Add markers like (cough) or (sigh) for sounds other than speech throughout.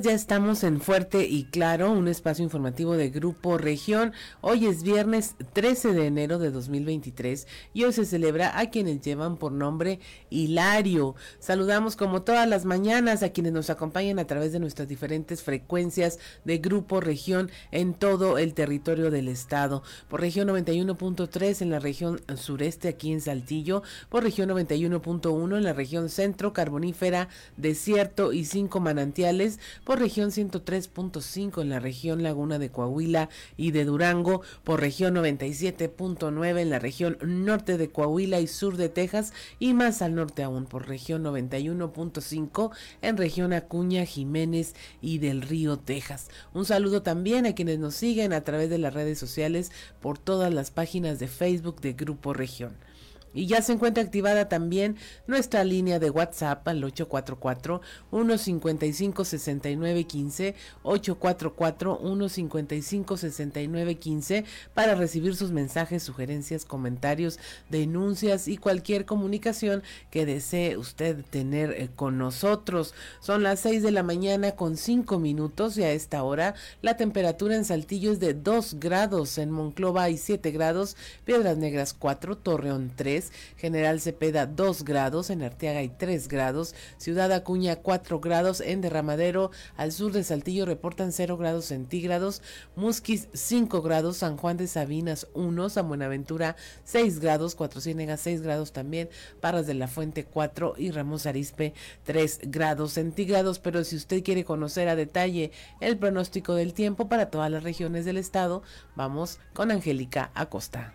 Ya estamos en Fuerte y Claro, un espacio informativo de Grupo Región. Hoy es viernes 13 de enero de 2023 y hoy se celebra a quienes llevan por nombre Hilario. Saludamos como todas las mañanas a quienes nos acompañan a través de nuestras diferentes frecuencias de Grupo Región en todo el territorio del estado. Por región 91.3 en la región sureste aquí en Saltillo, por región 91.1 en la región centro, carbonífera, desierto y cinco manantiales por región 103.5 en la región Laguna de Coahuila y de Durango, por región 97.9 en la región norte de Coahuila y sur de Texas y más al norte aún por región 91.5 en región Acuña, Jiménez y del Río, Texas. Un saludo también a quienes nos siguen a través de las redes sociales por todas las páginas de Facebook de Grupo Región. Y ya se encuentra activada también nuestra línea de WhatsApp al 844-155-6915, 844-155-6915 para recibir sus mensajes, sugerencias, comentarios, denuncias y cualquier comunicación que desee usted tener eh, con nosotros. Son las 6 de la mañana con 5 minutos y a esta hora la temperatura en Saltillo es de 2 grados, en Monclova hay 7 grados, Piedras Negras 4, Torreón 3, General Cepeda 2 grados, en Arteaga hay 3 grados, Ciudad Acuña 4 grados, en Derramadero al sur de Saltillo reportan 0 grados centígrados, Musquis 5 grados, San Juan de Sabinas 1, San Buenaventura 6 grados, Cuatro Ciénegas 6 grados también, Parras de la Fuente 4 y Ramos Arispe 3 grados centígrados, pero si usted quiere conocer a detalle el pronóstico del tiempo para todas las regiones del estado, vamos con Angélica Acosta.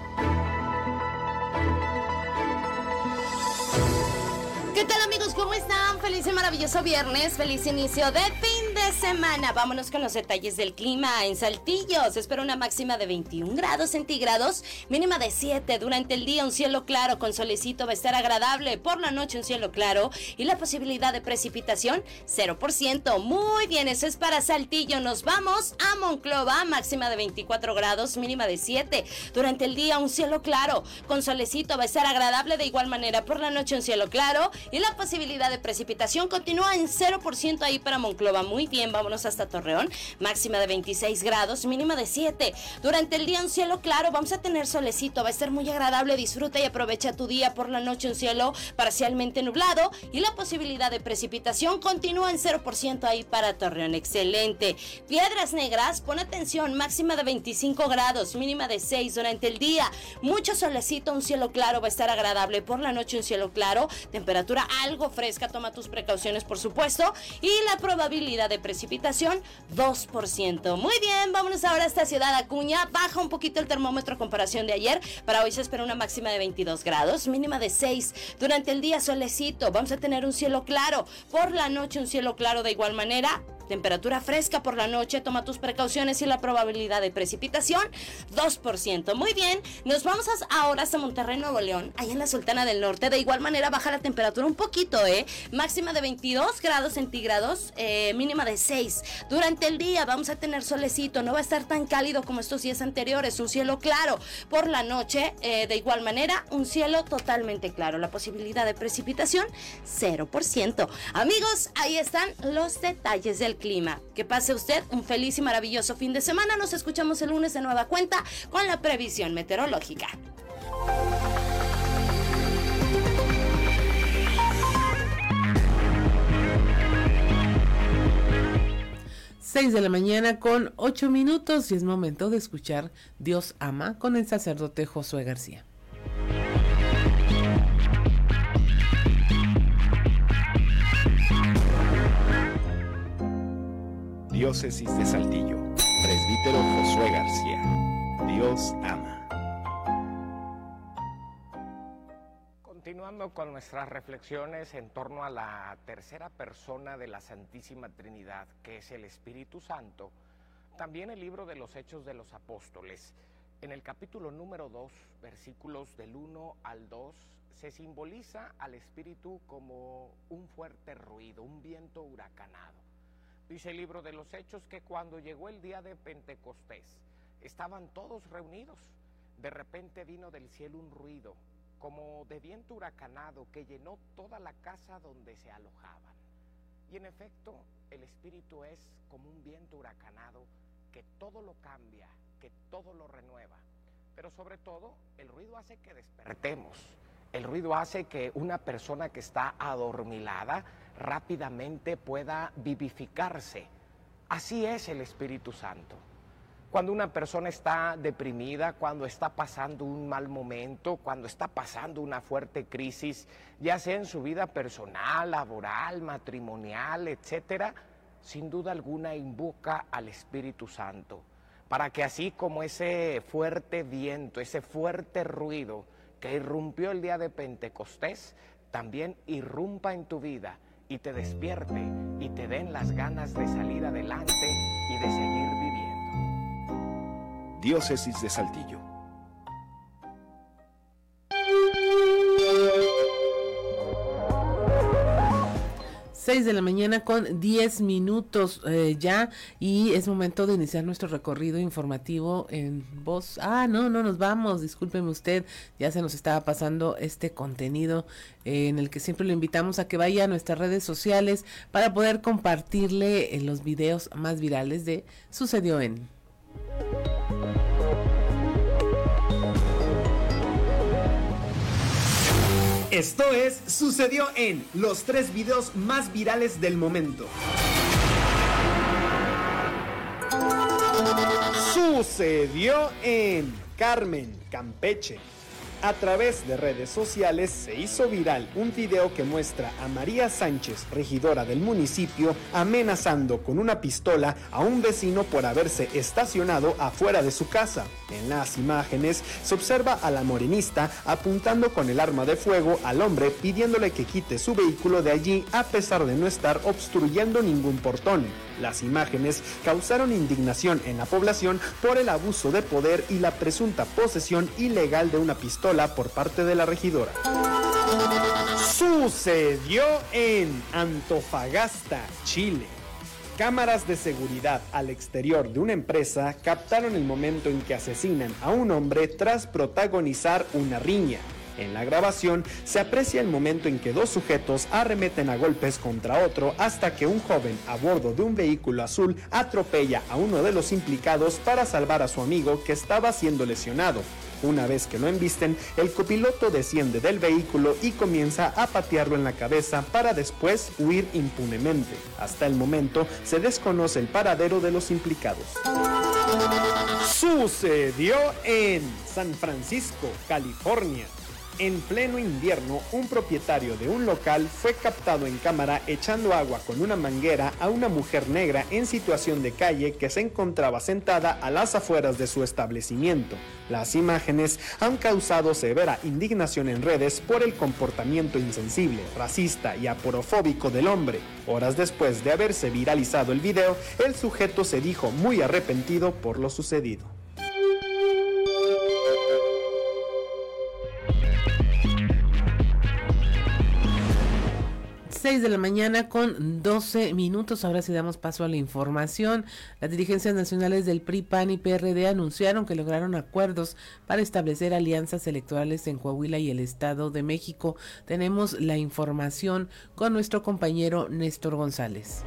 Feliz maravilloso viernes, feliz inicio de fin de semana. Vámonos con los detalles del clima. En Saltillo se espera una máxima de 21 grados centígrados, mínima de 7. Durante el día un cielo claro con solecito va a estar agradable. Por la noche un cielo claro y la posibilidad de precipitación 0%. Muy bien, eso es para Saltillo. Nos vamos a Monclova, máxima de 24 grados, mínima de 7. Durante el día un cielo claro con solecito va a estar agradable de igual manera. Por la noche un cielo claro y la posibilidad de precipitación continúa en 0% ahí para Monclova. Muy bien, vámonos hasta Torreón. Máxima de 26 grados, mínima de 7. Durante el día un cielo claro, vamos a tener solecito, va a ser muy agradable. Disfruta y aprovecha tu día por la noche un cielo parcialmente nublado y la posibilidad de precipitación continúa en 0% ahí para Torreón. Excelente. Piedras Negras, pon atención, máxima de 25 grados, mínima de 6 durante el día. Mucho solecito, un cielo claro, va a estar agradable por la noche un cielo claro, temperatura algo fresca, toma tus precauciones por supuesto y la probabilidad de precipitación 2%. Muy bien, vámonos ahora a esta ciudad Acuña. Baja un poquito el termómetro a comparación de ayer. Para hoy se espera una máxima de 22 grados, mínima de 6. Durante el día solecito, vamos a tener un cielo claro. Por la noche un cielo claro de igual manera. Temperatura fresca por la noche, toma tus precauciones y la probabilidad de precipitación 2%. Muy bien, nos vamos ahora hasta Monterrey, Nuevo León, ahí en la Sultana del Norte. De igual manera baja la temperatura un poquito, ¿eh? Máxima de 22 grados centígrados, eh, mínima de 6. Durante el día vamos a tener solecito, no va a estar tan cálido como estos días anteriores, un cielo claro. Por la noche, eh, de igual manera, un cielo totalmente claro. La posibilidad de precipitación 0%. Amigos, ahí están los detalles del clima. Que pase usted un feliz y maravilloso fin de semana. Nos escuchamos el lunes de nueva cuenta con la previsión meteorológica. Seis de la mañana con ocho minutos y es momento de escuchar Dios ama con el sacerdote Josué García. Diócesis de Saltillo, presbítero Josué García. Dios ama. Continuando con nuestras reflexiones en torno a la tercera persona de la Santísima Trinidad, que es el Espíritu Santo, también el libro de los Hechos de los Apóstoles. En el capítulo número 2, versículos del 1 al 2, se simboliza al Espíritu como un fuerte ruido, un viento huracanado. Dice el libro de los Hechos que cuando llegó el día de Pentecostés, estaban todos reunidos. De repente vino del cielo un ruido, como de viento huracanado, que llenó toda la casa donde se alojaban. Y en efecto, el Espíritu es como un viento huracanado que todo lo cambia, que todo lo renueva. Pero sobre todo, el ruido hace que despertemos. El ruido hace que una persona que está adormilada rápidamente pueda vivificarse. Así es el Espíritu Santo. Cuando una persona está deprimida, cuando está pasando un mal momento, cuando está pasando una fuerte crisis, ya sea en su vida personal, laboral, matrimonial, etcétera, sin duda alguna invoca al Espíritu Santo, para que así como ese fuerte viento, ese fuerte ruido que irrumpió el día de Pentecostés, también irrumpa en tu vida y te despierte y te den las ganas de salir adelante y de seguir viviendo. Diócesis de Saltillo 6 de la mañana con 10 minutos eh, ya y es momento de iniciar nuestro recorrido informativo en voz. Ah, no, no nos vamos, discúlpeme usted, ya se nos estaba pasando este contenido eh, en el que siempre lo invitamos a que vaya a nuestras redes sociales para poder compartirle en los videos más virales de Sucedió en... Esto es Sucedió en los tres videos más virales del momento. Sucedió en Carmen, Campeche. A través de redes sociales se hizo viral un video que muestra a María Sánchez, regidora del municipio, amenazando con una pistola a un vecino por haberse estacionado afuera de su casa. En las imágenes se observa a la morenista apuntando con el arma de fuego al hombre pidiéndole que quite su vehículo de allí a pesar de no estar obstruyendo ningún portón. Las imágenes causaron indignación en la población por el abuso de poder y la presunta posesión ilegal de una pistola por parte de la regidora. Sucedió en Antofagasta, Chile. Cámaras de seguridad al exterior de una empresa captaron el momento en que asesinan a un hombre tras protagonizar una riña. En la grabación se aprecia el momento en que dos sujetos arremeten a golpes contra otro hasta que un joven a bordo de un vehículo azul atropella a uno de los implicados para salvar a su amigo que estaba siendo lesionado. Una vez que lo embisten, el copiloto desciende del vehículo y comienza a patearlo en la cabeza para después huir impunemente. Hasta el momento se desconoce el paradero de los implicados. Sucedió en San Francisco, California. En pleno invierno, un propietario de un local fue captado en cámara echando agua con una manguera a una mujer negra en situación de calle que se encontraba sentada a las afueras de su establecimiento. Las imágenes han causado severa indignación en redes por el comportamiento insensible, racista y aporofóbico del hombre. Horas después de haberse viralizado el video, el sujeto se dijo muy arrepentido por lo sucedido. 6 de la mañana con 12 minutos. Ahora sí damos paso a la información. Las dirigencias nacionales del PRI, PAN y PRD anunciaron que lograron acuerdos para establecer alianzas electorales en Coahuila y el Estado de México. Tenemos la información con nuestro compañero Néstor González.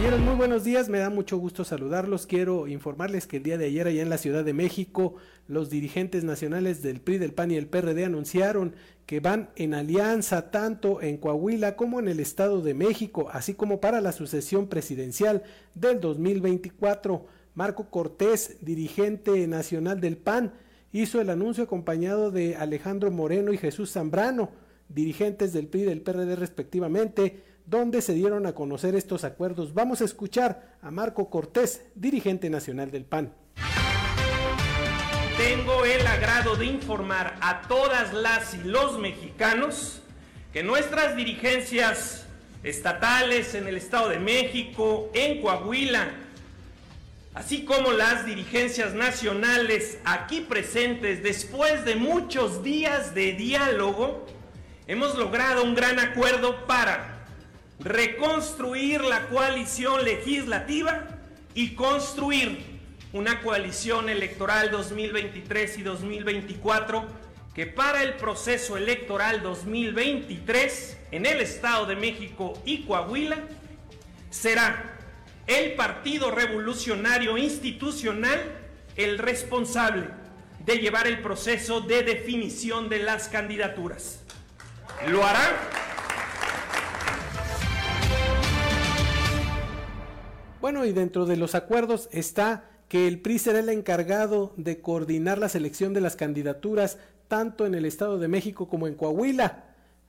Muy buenos días, me da mucho gusto saludarlos. Quiero informarles que el día de ayer allá en la Ciudad de México, los dirigentes nacionales del PRI, del PAN y el PRD anunciaron que van en alianza tanto en Coahuila como en el Estado de México, así como para la sucesión presidencial del 2024. Marco Cortés, dirigente nacional del PAN, hizo el anuncio acompañado de Alejandro Moreno y Jesús Zambrano, dirigentes del PRI y del PRD respectivamente, donde se dieron a conocer estos acuerdos. Vamos a escuchar a Marco Cortés, dirigente nacional del PAN. Tengo el agrado de informar a todas las y los mexicanos que nuestras dirigencias estatales en el Estado de México, en Coahuila, así como las dirigencias nacionales aquí presentes, después de muchos días de diálogo, hemos logrado un gran acuerdo para reconstruir la coalición legislativa y construir una coalición electoral 2023 y 2024 que para el proceso electoral 2023 en el Estado de México y Coahuila será el Partido Revolucionario Institucional el responsable de llevar el proceso de definición de las candidaturas. ¿Lo hará? Bueno, y dentro de los acuerdos está que el PRI será el encargado de coordinar la selección de las candidaturas tanto en el Estado de México como en Coahuila,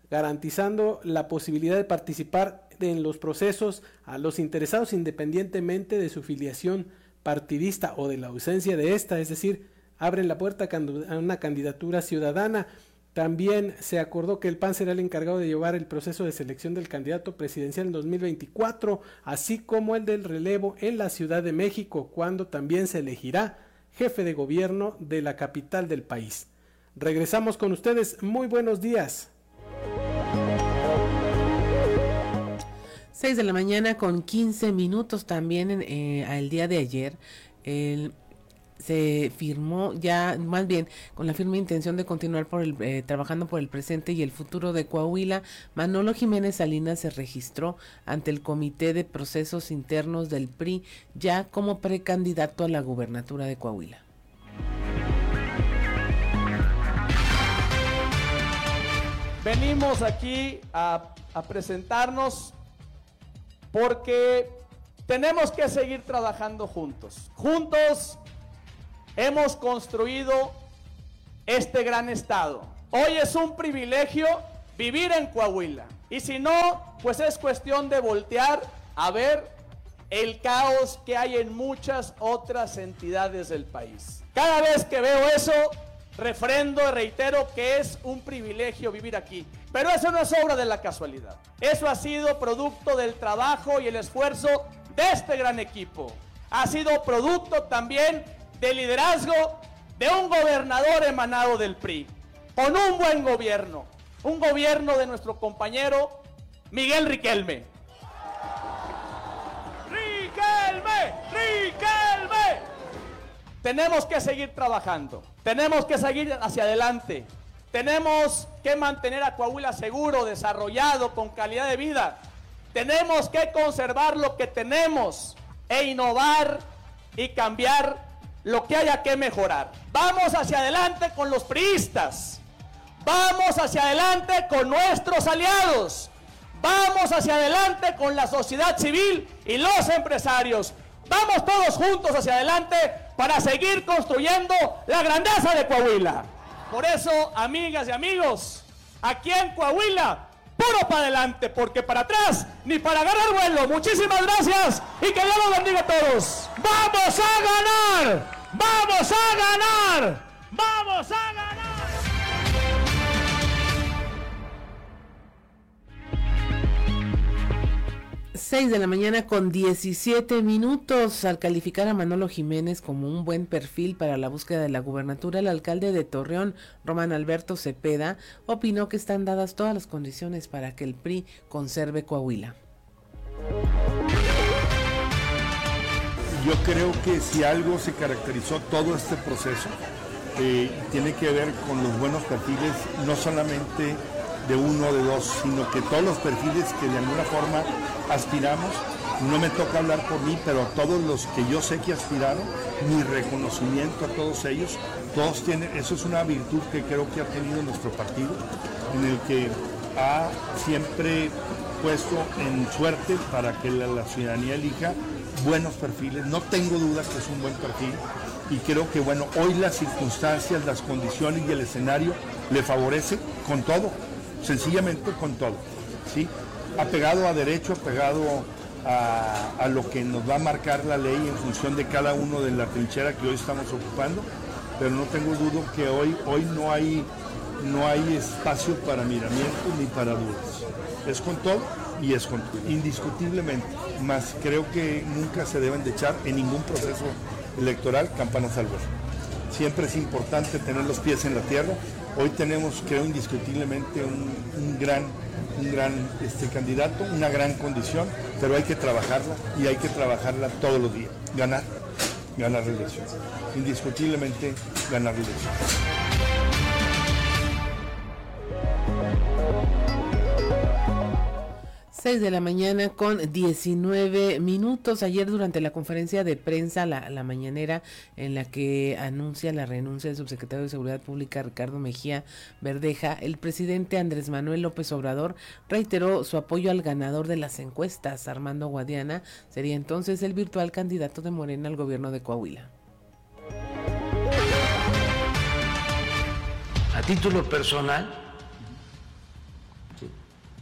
garantizando la posibilidad de participar en los procesos a los interesados independientemente de su filiación partidista o de la ausencia de esta, es decir, abren la puerta a una candidatura ciudadana también se acordó que el PAN será el encargado de llevar el proceso de selección del candidato presidencial en 2024, así como el del relevo en la Ciudad de México, cuando también se elegirá jefe de gobierno de la capital del país. Regresamos con ustedes. Muy buenos días. 6 de la mañana con 15 minutos también el eh, día de ayer. El se firmó ya, más bien con la firme intención de continuar por el, eh, trabajando por el presente y el futuro de Coahuila, Manolo Jiménez Salinas se registró ante el Comité de Procesos Internos del PRI ya como precandidato a la gubernatura de Coahuila. Venimos aquí a, a presentarnos porque tenemos que seguir trabajando juntos. Juntos hemos construido este gran estado. Hoy es un privilegio vivir en Coahuila. Y si no, pues es cuestión de voltear a ver el caos que hay en muchas otras entidades del país. Cada vez que veo eso, refrendo reitero que es un privilegio vivir aquí. Pero eso no es obra de la casualidad. Eso ha sido producto del trabajo y el esfuerzo de este gran equipo. Ha sido producto también de liderazgo de un gobernador emanado del PRI, con un buen gobierno, un gobierno de nuestro compañero Miguel Riquelme. Riquelme, Riquelme. Tenemos que seguir trabajando, tenemos que seguir hacia adelante, tenemos que mantener a Coahuila seguro, desarrollado, con calidad de vida. Tenemos que conservar lo que tenemos e innovar y cambiar lo que haya que mejorar. Vamos hacia adelante con los priistas. Vamos hacia adelante con nuestros aliados. Vamos hacia adelante con la sociedad civil y los empresarios. Vamos todos juntos hacia adelante para seguir construyendo la grandeza de Coahuila. Por eso, amigas y amigos, aquí en Coahuila, puro para adelante, porque para atrás ni para agarrar vuelo. Muchísimas gracias y que Dios los bendiga a todos. ¡Vamos a ganar! ¡Vamos a ganar! ¡Vamos a ganar! 6 de la mañana con 17 minutos. Al calificar a Manolo Jiménez como un buen perfil para la búsqueda de la gubernatura, el alcalde de Torreón, Román Alberto Cepeda, opinó que están dadas todas las condiciones para que el PRI conserve Coahuila. yo creo que si algo se caracterizó todo este proceso, eh, tiene que ver con los buenos perfiles, no solamente de uno o de dos, sino que todos los perfiles que de alguna forma aspiramos, no me toca hablar por mí, pero todos los que yo sé que aspiraron, mi reconocimiento a todos ellos, todos tienen, eso es una virtud que creo que ha tenido nuestro partido, en el que ha siempre puesto en suerte para que la ciudadanía elija buenos perfiles, no tengo duda que es un buen perfil y creo que bueno, hoy las circunstancias, las condiciones y el escenario le favorece con todo, sencillamente con todo. ¿sí? Apegado a derecho, apegado a, a, lo que nos va a marcar la ley en función de cada uno de la trinchera que hoy estamos ocupando, pero no tengo duda que hoy, hoy no, hay, no hay espacio para miramientos ni para dudas. Es con todo y es con todo, indiscutiblemente, más creo que nunca se deben de echar en ningún proceso electoral campanas al. Siempre es importante tener los pies en la tierra. Hoy tenemos, creo, indiscutiblemente un, gran, un gran este, candidato, una gran condición, pero hay que trabajarla y hay que trabajarla todos los días. Ganar, ganar la elección. Indiscutiblemente ganar la elección. 6 de la mañana con 19 minutos. Ayer durante la conferencia de prensa, la, la, mañanera, en la que anuncia la renuncia del subsecretario de Seguridad Pública Ricardo Mejía Verdeja, el presidente Andrés Manuel López Obrador reiteró su apoyo al ganador de las encuestas, Armando Guadiana, sería entonces el virtual candidato de Morena al gobierno de Coahuila. A título personal,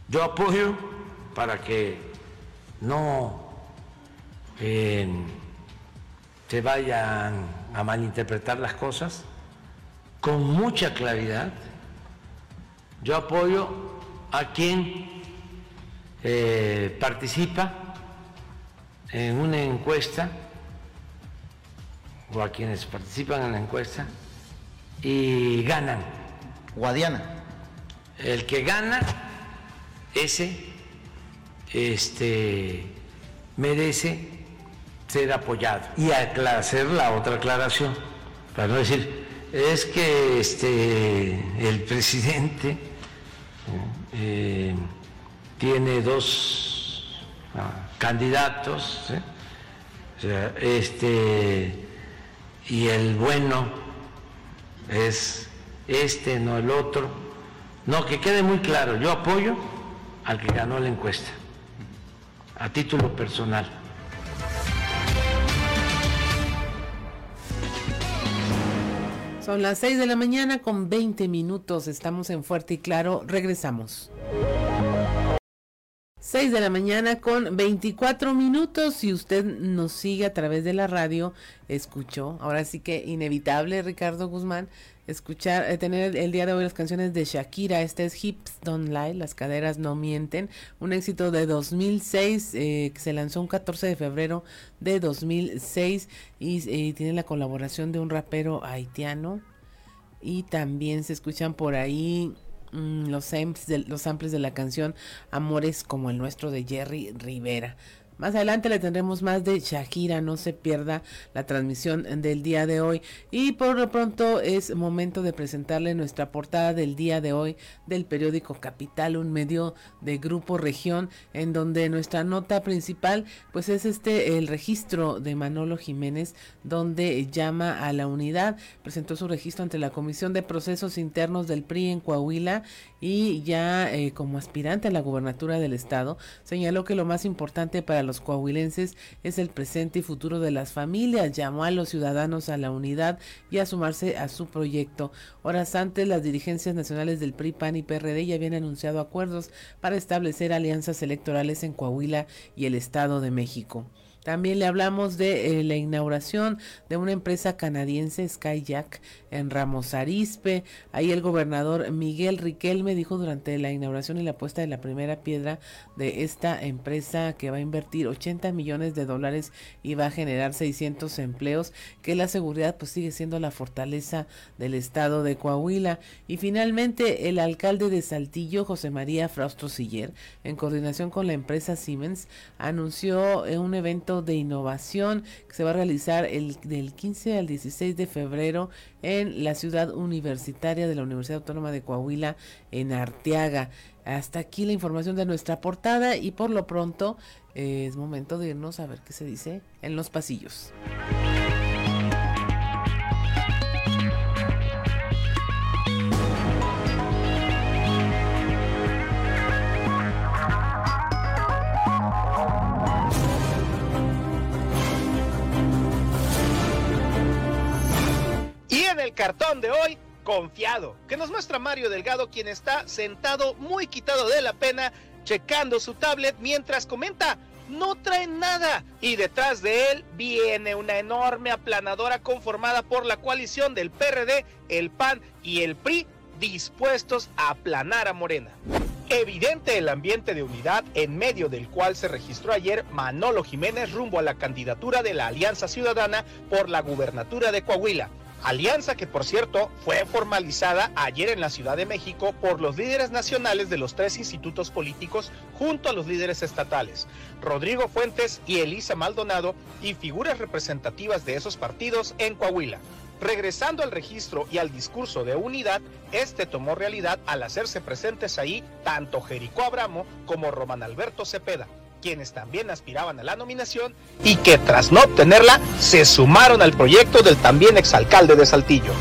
yo apoyo para que no eh, se vayan a malinterpretar las cosas, con mucha claridad. Yo apoyo a quien eh, participa en una encuesta o a quienes participan en la encuesta y ganan. Guadiana. El que gana, ese este, merece ser apoyado. Y hacer la otra aclaración, para no decir, es que este, el presidente eh, tiene dos ah, candidatos, o sea, este, y el bueno es este, no el otro. No, que quede muy claro, yo apoyo al que ganó la encuesta a título personal. Son las 6 de la mañana con 20 minutos. Estamos en Fuerte y Claro. Regresamos. 6 de la mañana con 24 minutos. Si usted nos sigue a través de la radio, escuchó. Ahora sí que inevitable, Ricardo Guzmán, escuchar, eh, tener el día de hoy las canciones de Shakira. Este es Hips Don't Lie, Las Caderas No Mienten, un éxito de 2006 eh, que se lanzó un 14 de febrero de 2006 y eh, tiene la colaboración de un rapero haitiano. Y también se escuchan por ahí mm, los, samples de, los samples de la canción Amores como el nuestro de Jerry Rivera. Más adelante le tendremos más de Shakira, no se pierda la transmisión del día de hoy. Y por lo pronto es momento de presentarle nuestra portada del día de hoy del periódico Capital, un medio de Grupo Región, en donde nuestra nota principal pues es este el registro de Manolo Jiménez, donde llama a la unidad, presentó su registro ante la Comisión de Procesos Internos del PRI en Coahuila y ya eh, como aspirante a la gubernatura del estado, señaló que lo más importante para los coahuilenses es el presente y futuro de las familias. Llamó a los ciudadanos a la unidad y a sumarse a su proyecto. Horas antes, las dirigencias nacionales del PRI, PAN y PRD ya habían anunciado acuerdos para establecer alianzas electorales en Coahuila y el Estado de México. También le hablamos de eh, la inauguración de una empresa canadiense, Skyjack, en Ramos Arizpe. Ahí el gobernador Miguel Riquelme dijo durante la inauguración y la puesta de la primera piedra de esta empresa que va a invertir 80 millones de dólares y va a generar 600 empleos, que la seguridad pues sigue siendo la fortaleza del estado de Coahuila. Y finalmente el alcalde de Saltillo, José María Fraustro Siller, en coordinación con la empresa Siemens, anunció un evento de innovación que se va a realizar el, del 15 al 16 de febrero en la ciudad universitaria de la Universidad Autónoma de Coahuila en Arteaga. Hasta aquí la información de nuestra portada y por lo pronto eh, es momento de irnos a ver qué se dice en los pasillos. El cartón de hoy, confiado, que nos muestra Mario Delgado, quien está sentado muy quitado de la pena, checando su tablet mientras comenta no trae nada. Y detrás de él viene una enorme aplanadora conformada por la coalición del PRD, el PAN y el PRI dispuestos a aplanar a Morena. Evidente el ambiente de unidad en medio del cual se registró ayer Manolo Jiménez rumbo a la candidatura de la Alianza Ciudadana por la gubernatura de Coahuila. Alianza que por cierto fue formalizada ayer en la Ciudad de México por los líderes nacionales de los tres institutos políticos junto a los líderes estatales, Rodrigo Fuentes y Elisa Maldonado y figuras representativas de esos partidos en Coahuila. Regresando al registro y al discurso de unidad, este tomó realidad al hacerse presentes ahí tanto Jericó Abramo como Román Alberto Cepeda, quienes también aspiraban a la nominación y que tras no obtenerla se sumaron al proyecto del también exalcalde de Saltillo.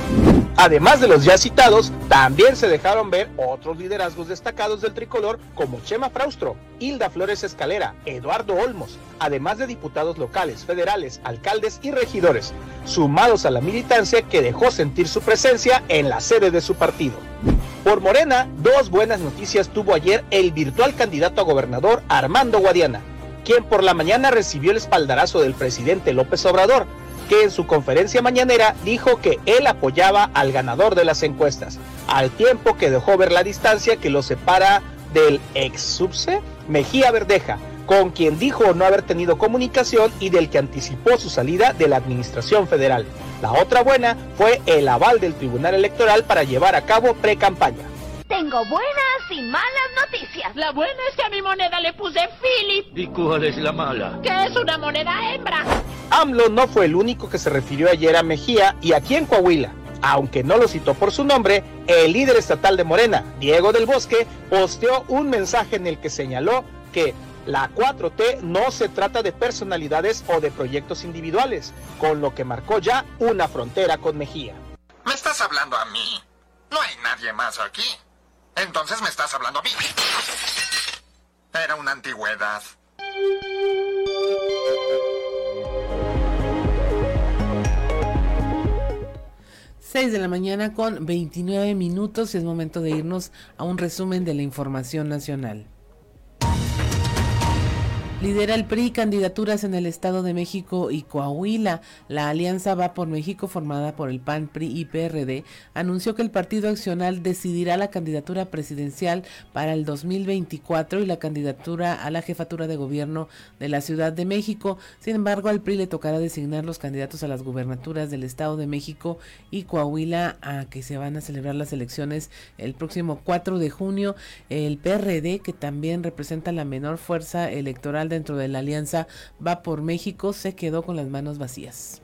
Además de los ya citados, también se dejaron ver otros liderazgos destacados del tricolor como Chema Fraustro, Hilda Flores Escalera, Eduardo Olmos, además de diputados locales, federales, alcaldes y regidores, sumados a la militancia que dejó sentir su presencia en la sede de su partido. Por Morena, dos buenas noticias tuvo ayer el virtual candidato a gobernador Armando Guadiana, quien por la mañana recibió el espaldarazo del presidente López Obrador, que en su conferencia mañanera dijo que él apoyaba al ganador de las encuestas, al tiempo que dejó ver la distancia que lo separa del ex subse Mejía Verdeja, con quien dijo no haber tenido comunicación y del que anticipó su salida de la administración federal. La otra buena fue el aval del Tribunal Electoral para llevar a cabo pre-campaña. Tengo buenas y malas noticias. La buena es que a mi moneda le puse Philip. ¿Y cuál es la mala? Que es una moneda hembra. AMLO no fue el único que se refirió ayer a Mejía y aquí en Coahuila. Aunque no lo citó por su nombre, el líder estatal de Morena, Diego del Bosque, posteó un mensaje en el que señaló que la 4T no se trata de personalidades o de proyectos individuales, con lo que marcó ya una frontera con Mejía. ¿Me estás hablando a mí? No hay nadie más aquí. Entonces me estás hablando a mí. Era una antigüedad. Seis de la mañana con 29 minutos. Es momento de irnos a un resumen de la información nacional. Lidera el PRI candidaturas en el Estado de México y Coahuila. La Alianza Va por México, formada por el PAN, PRI y PRD, anunció que el Partido Accional decidirá la candidatura presidencial para el 2024 y la candidatura a la jefatura de gobierno de la Ciudad de México. Sin embargo, al PRI le tocará designar los candidatos a las gubernaturas del Estado de México y Coahuila, a que se van a celebrar las elecciones el próximo 4 de junio. El PRD, que también representa la menor fuerza electoral dentro de la alianza Va por México se quedó con las manos vacías.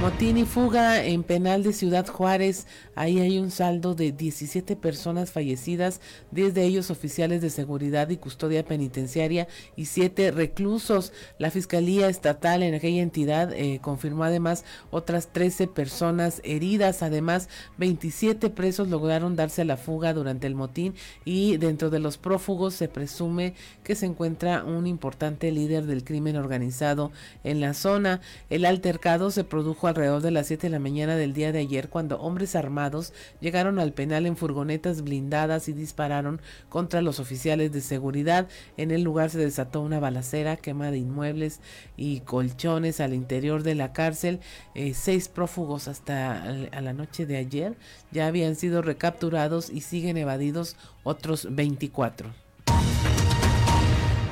Motín y fuga en penal de Ciudad Juárez. Ahí hay un saldo de 17 personas fallecidas, 10 de ellos oficiales de seguridad y custodia penitenciaria y 7 reclusos. La Fiscalía Estatal en aquella entidad eh, confirmó además otras 13 personas heridas. Además, 27 presos lograron darse a la fuga durante el motín y dentro de los prófugos se presume que se encuentra un importante líder del crimen organizado en la zona. El altercado se produjo alrededor de las 7 de la mañana del día de ayer cuando hombres armados llegaron al penal en furgonetas blindadas y dispararon contra los oficiales de seguridad. En el lugar se desató una balacera, quema de inmuebles y colchones al interior de la cárcel. Eh, seis prófugos hasta a la noche de ayer ya habían sido recapturados y siguen evadidos otros 24.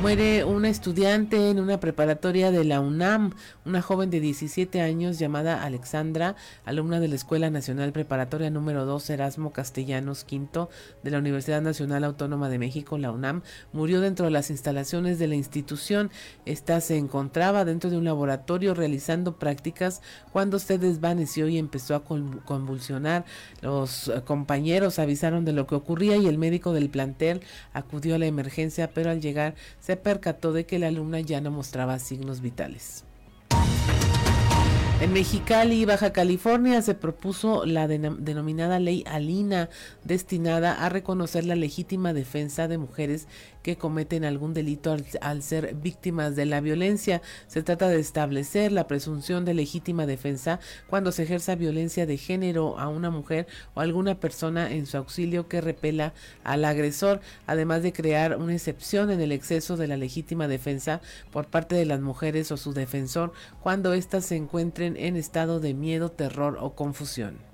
Muere una estudiante en una preparatoria de la UNAM, una joven de 17 años llamada Alexandra, alumna de la Escuela Nacional Preparatoria número 2 Erasmo Castellanos V de la Universidad Nacional Autónoma de México, la UNAM, murió dentro de las instalaciones de la institución. Esta se encontraba dentro de un laboratorio realizando prácticas cuando se desvaneció y empezó a convulsionar. Los compañeros avisaron de lo que ocurría y el médico del plantel acudió a la emergencia, pero al llegar se percató de que la alumna ya no mostraba signos vitales. En Mexicali, Baja California, se propuso la denominada ley Alina, destinada a reconocer la legítima defensa de mujeres que cometen algún delito al, ser víctimas de la violencia. Se trata de establecer la presunción de legítima defensa cuando se ejerza violencia de género a una mujer o alguna persona en su auxilio que repela al agresor, además de crear una excepción en el exceso de la legítima defensa por parte de las mujeres o su defensor cuando éstas se encuentren en estado de miedo, terror o confusión.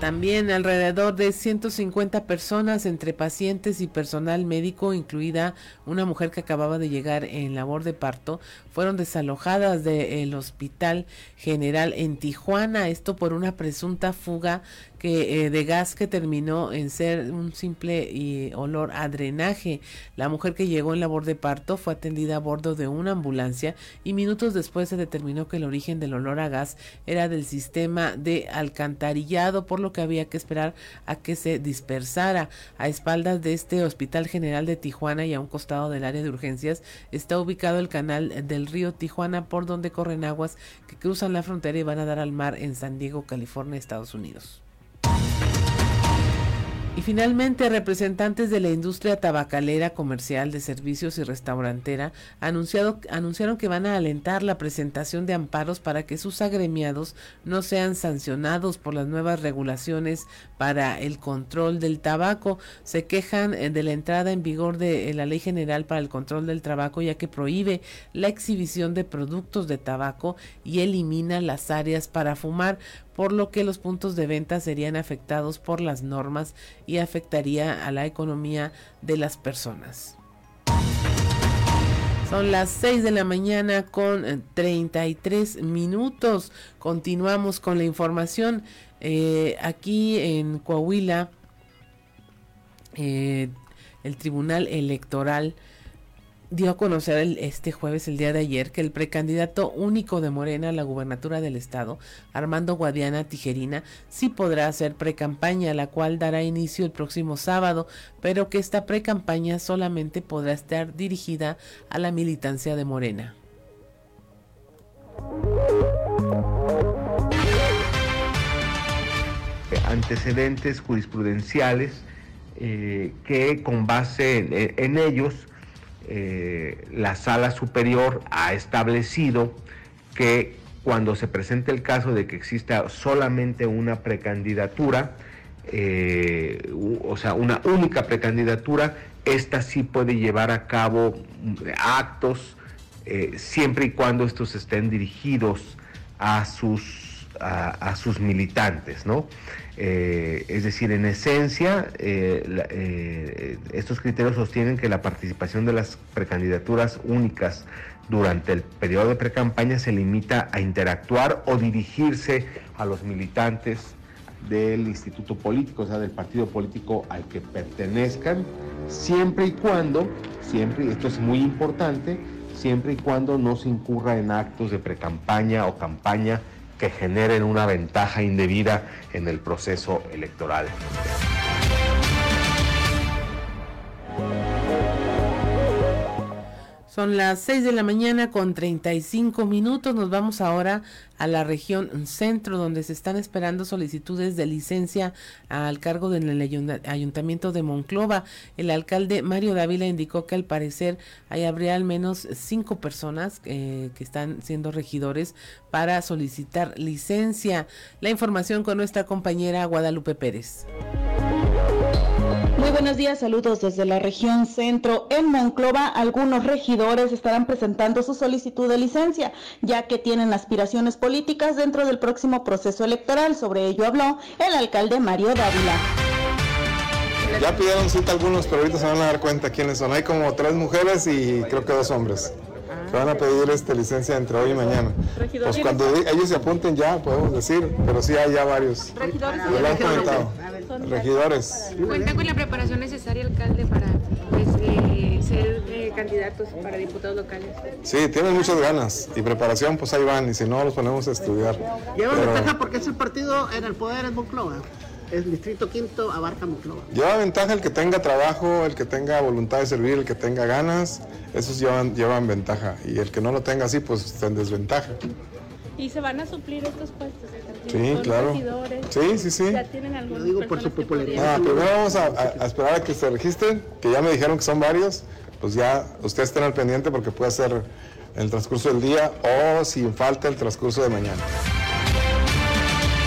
También alrededor de 150 personas entre pacientes y personal médico, incluida una mujer que acababa de llegar en labor de parto, fueron desalojadas del Hospital General en Tijuana, esto por una presunta fuga que, eh, de gas que terminó en ser un simple olor a drenaje. La mujer que llegó en labor de parto fue atendida a bordo de una ambulancia y minutos después se determinó que el origen del olor a gas era del sistema de alcantarillado, por lo que había que esperar a que se dispersara. A espaldas de este Hospital General de Tijuana y a un costado del área de urgencias está ubicado el canal del río Tijuana por donde corren aguas que cruzan la frontera y van a dar al mar en San Diego, California, Estados Unidos. Y finalmente, representantes de la industria tabacalera, comercial, de servicios y restaurantera anunciaron que van a alentar la presentación de amparos para que sus agremiados no sean sancionados por las nuevas regulaciones para el control del tabaco. Se quejan eh, de la entrada en vigor de eh, la Ley General para el Control del Tabaco, ya que prohíbe la exhibición de productos de tabaco y elimina las áreas para fumar por lo que los puntos de venta serían afectados por las normas y afectaría a la economía de las personas. Son las 6 de la mañana con 33 eh, minutos. Continuamos con la información. Eh, aquí en Coahuila, eh, el Tribunal Electoral dio a conocer este jueves, el día de ayer, que el precandidato único de Morena a la gubernatura del estado, Armando Guadiana Tijerina, sí podrá hacer precampaña, la cual dará inicio el próximo sábado, pero que esta precampaña solamente podrá estar dirigida a la militancia de Morena. Antecedentes jurisprudenciales eh, que con base en ellos eh, la sala superior ha establecido que cuando se presente el caso de que exista solamente una precandidatura, eh, o sea, una única precandidatura, esta sí puede llevar a cabo actos eh, siempre y cuando estos estén dirigidos a sus, a sus militantes, ¿no? Eh, es decir, en esencia, eh, eh, estos criterios sostienen que la participación de las precandidaturas únicas durante el periodo de precampaña se limita a interactuar o dirigirse a los militantes del instituto político, o sea, del partido político al que pertenezcan, siempre y cuando, siempre, esto es muy importante, siempre y cuando no se incurra en actos de precampaña o campaña que generen una ventaja indebida en el proceso electoral. Son las 6 de la mañana con 35 minutos. Nos vamos ahora a la región centro, donde se están esperando solicitudes de licencia al cargo del ayuntamiento de Monclova. El alcalde Mario Dávila indicó que al parecer hay habría al menos cinco personas eh, que están siendo regidores para solicitar licencia. La información con nuestra compañera Guadalupe Pérez. Muy buenos días, saludos desde la región centro. En Monclova, algunos regidores estarán presentando su solicitud de licencia, ya que tienen aspiraciones políticas dentro del próximo proceso electoral. Sobre ello habló el alcalde Mario Dávila. Ya pidieron cita algunos, pero ahorita se van a dar cuenta quiénes son. Hay como tres mujeres y creo que dos hombres. Se van a pedir esta licencia entre hoy y mañana. Pues cuando ellos se apunten ya, podemos decir, pero sí hay ya varios. Regidores. lo han comentado. Regidores. ¿Cuenta con la preparación necesaria, alcalde, para pues, eh, ser eh, candidatos para diputados locales? Sí, tienen muchas ganas y preparación, pues ahí van, y si no, los ponemos a estudiar. Lleva ventaja porque es el partido en el poder en Monclova. El distrito quinto abarca Monclova. Lleva ventaja el que tenga trabajo, el que tenga voluntad de servir, el que tenga ganas, esos llevan, llevan ventaja. Y el que no lo tenga así, pues está en desventaja. ¿Y se van a suplir estos puestos? Sí, claro. Sí, sí, sí. ¿Ya tienen digo por su popularidad. Ah, primero vamos a, a- a esperar a que se registren, que ya me dijeron que son varios, pues ya ustedes estén al pendiente porque puede ser en el transcurso del día o sin falta el transcurso de mañana.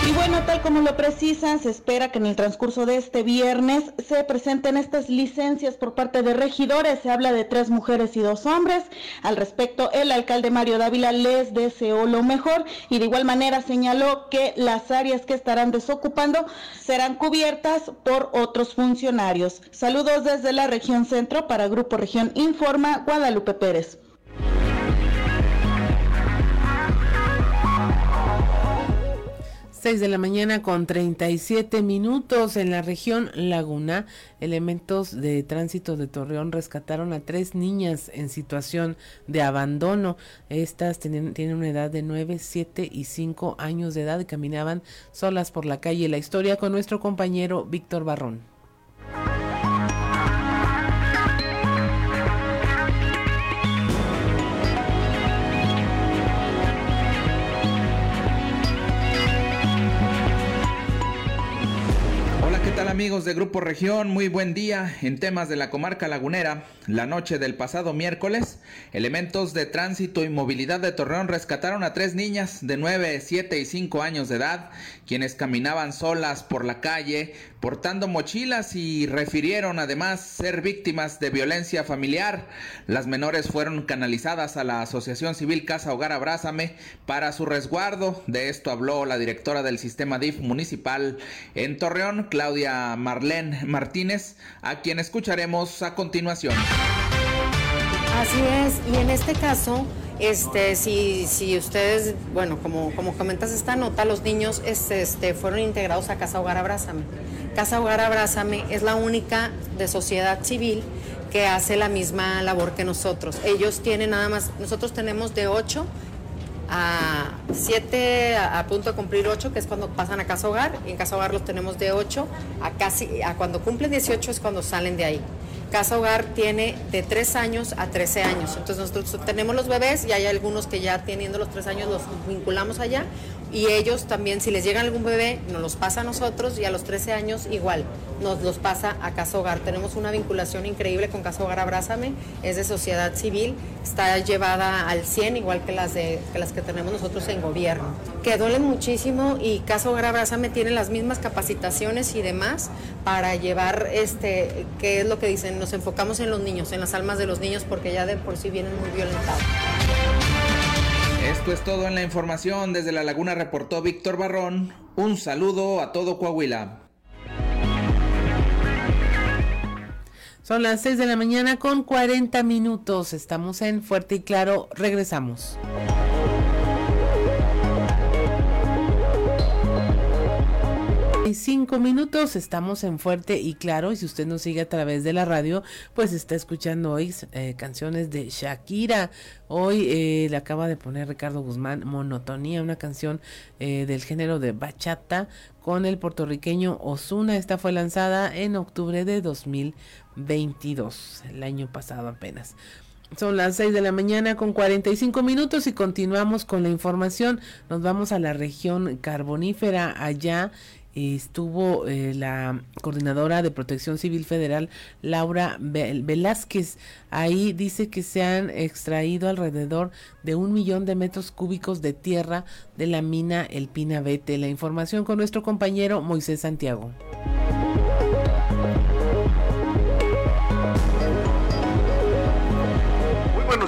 Y bueno, tal como lo precisan, se espera que en el transcurso de este viernes se presenten estas licencias por parte de regidores. Se habla de tres mujeres y dos hombres. Al respecto, el alcalde Mario Dávila les deseó lo mejor y de igual manera señaló que las áreas que estarán desocupando serán cubiertas por otros funcionarios. Saludos desde la región centro para Grupo Región Informa, Guadalupe Pérez. 6 de la mañana con 37 minutos en la región Laguna. Elementos de tránsito de Torreón rescataron a tres niñas en situación de abandono. Estas tienen, una edad de 9, 7 y 5 años de edad y caminaban solas por la calle. La historia con nuestro compañero Víctor Barrón. Amigos de Grupo Región? Muy buen día. En temas de la comarca lagunera, la noche del pasado miércoles, elementos de tránsito y movilidad de Torreón rescataron a tres niñas de 9, 7 y 5 años de edad, quienes caminaban solas por la calle, portando mochilas y refirieron además ser víctimas de violencia familiar. Las menores fueron canalizadas a la Asociación Civil Casa Hogar Abrázame para su resguardo. De esto habló la directora del sistema DIF municipal en Torreón, Claudia Marlene Martínez, a quien escucharemos a continuación. Así es, y en este caso, este, si, si ustedes, bueno, como, como comentas esta nota, los niños este, este, fueron integrados a Casa Hogar Abrázame. Casa Hogar Abrázame es la única de sociedad civil que hace la misma labor que nosotros. Ellos tienen nada más, nosotros tenemos de 8 a 7, a, punto de cumplir 8, que es cuando pasan a Casa Hogar, y en Casa Hogar los tenemos de 8 a casi, a cuando cumplen 18 es cuando salen de ahí. Casa Hogar tiene de 3 años a 13 años. Entonces nosotros tenemos los bebés y hay algunos que ya teniendo los 3 años los vinculamos allá y ellos también, si les llega algún bebé, nos los pasa a nosotros y a los 13 años igual, nos los pasa a Casa Hogar. Tenemos una vinculación increíble con Casa Hogar Abrázame, es de sociedad civil, está llevada al 100 igual que las, de, que las que tenemos nosotros en gobierno. Que duelen muchísimo y Casa Hogar Abrázame tiene las mismas capacitaciones y demás para llevar, este, ¿qué es lo que dicen? Nos enfocamos en los niños, en las almas de los niños porque ya de por sí vienen muy violentados. Esto es todo en la información. Desde La Laguna reportó Víctor Barrón. Un saludo a todo Coahuila. Son las 6 de la mañana con 40 minutos. Estamos en Fuerte y Claro. Regresamos. Cinco minutos, estamos en Fuerte y Claro, y si usted nos sigue a través de la radio, pues está escuchando hoy eh, canciones de Shakira. Hoy eh, le acaba de poner Ricardo Guzmán Monotonía, una canción eh, del género de bachata con el puertorriqueño Osuna. Esta fue lanzada en octubre de 2022, el año pasado apenas. Son las 6 de la mañana con 45 minutos y continuamos con la información. Nos vamos a la región carbonífera allá estuvo eh, la coordinadora de Protección Civil Federal, Laura Velázquez. Ahí dice que se han extraído alrededor de un millón de metros cúbicos de tierra de la mina El Pinabete. La información con nuestro compañero Moisés Santiago.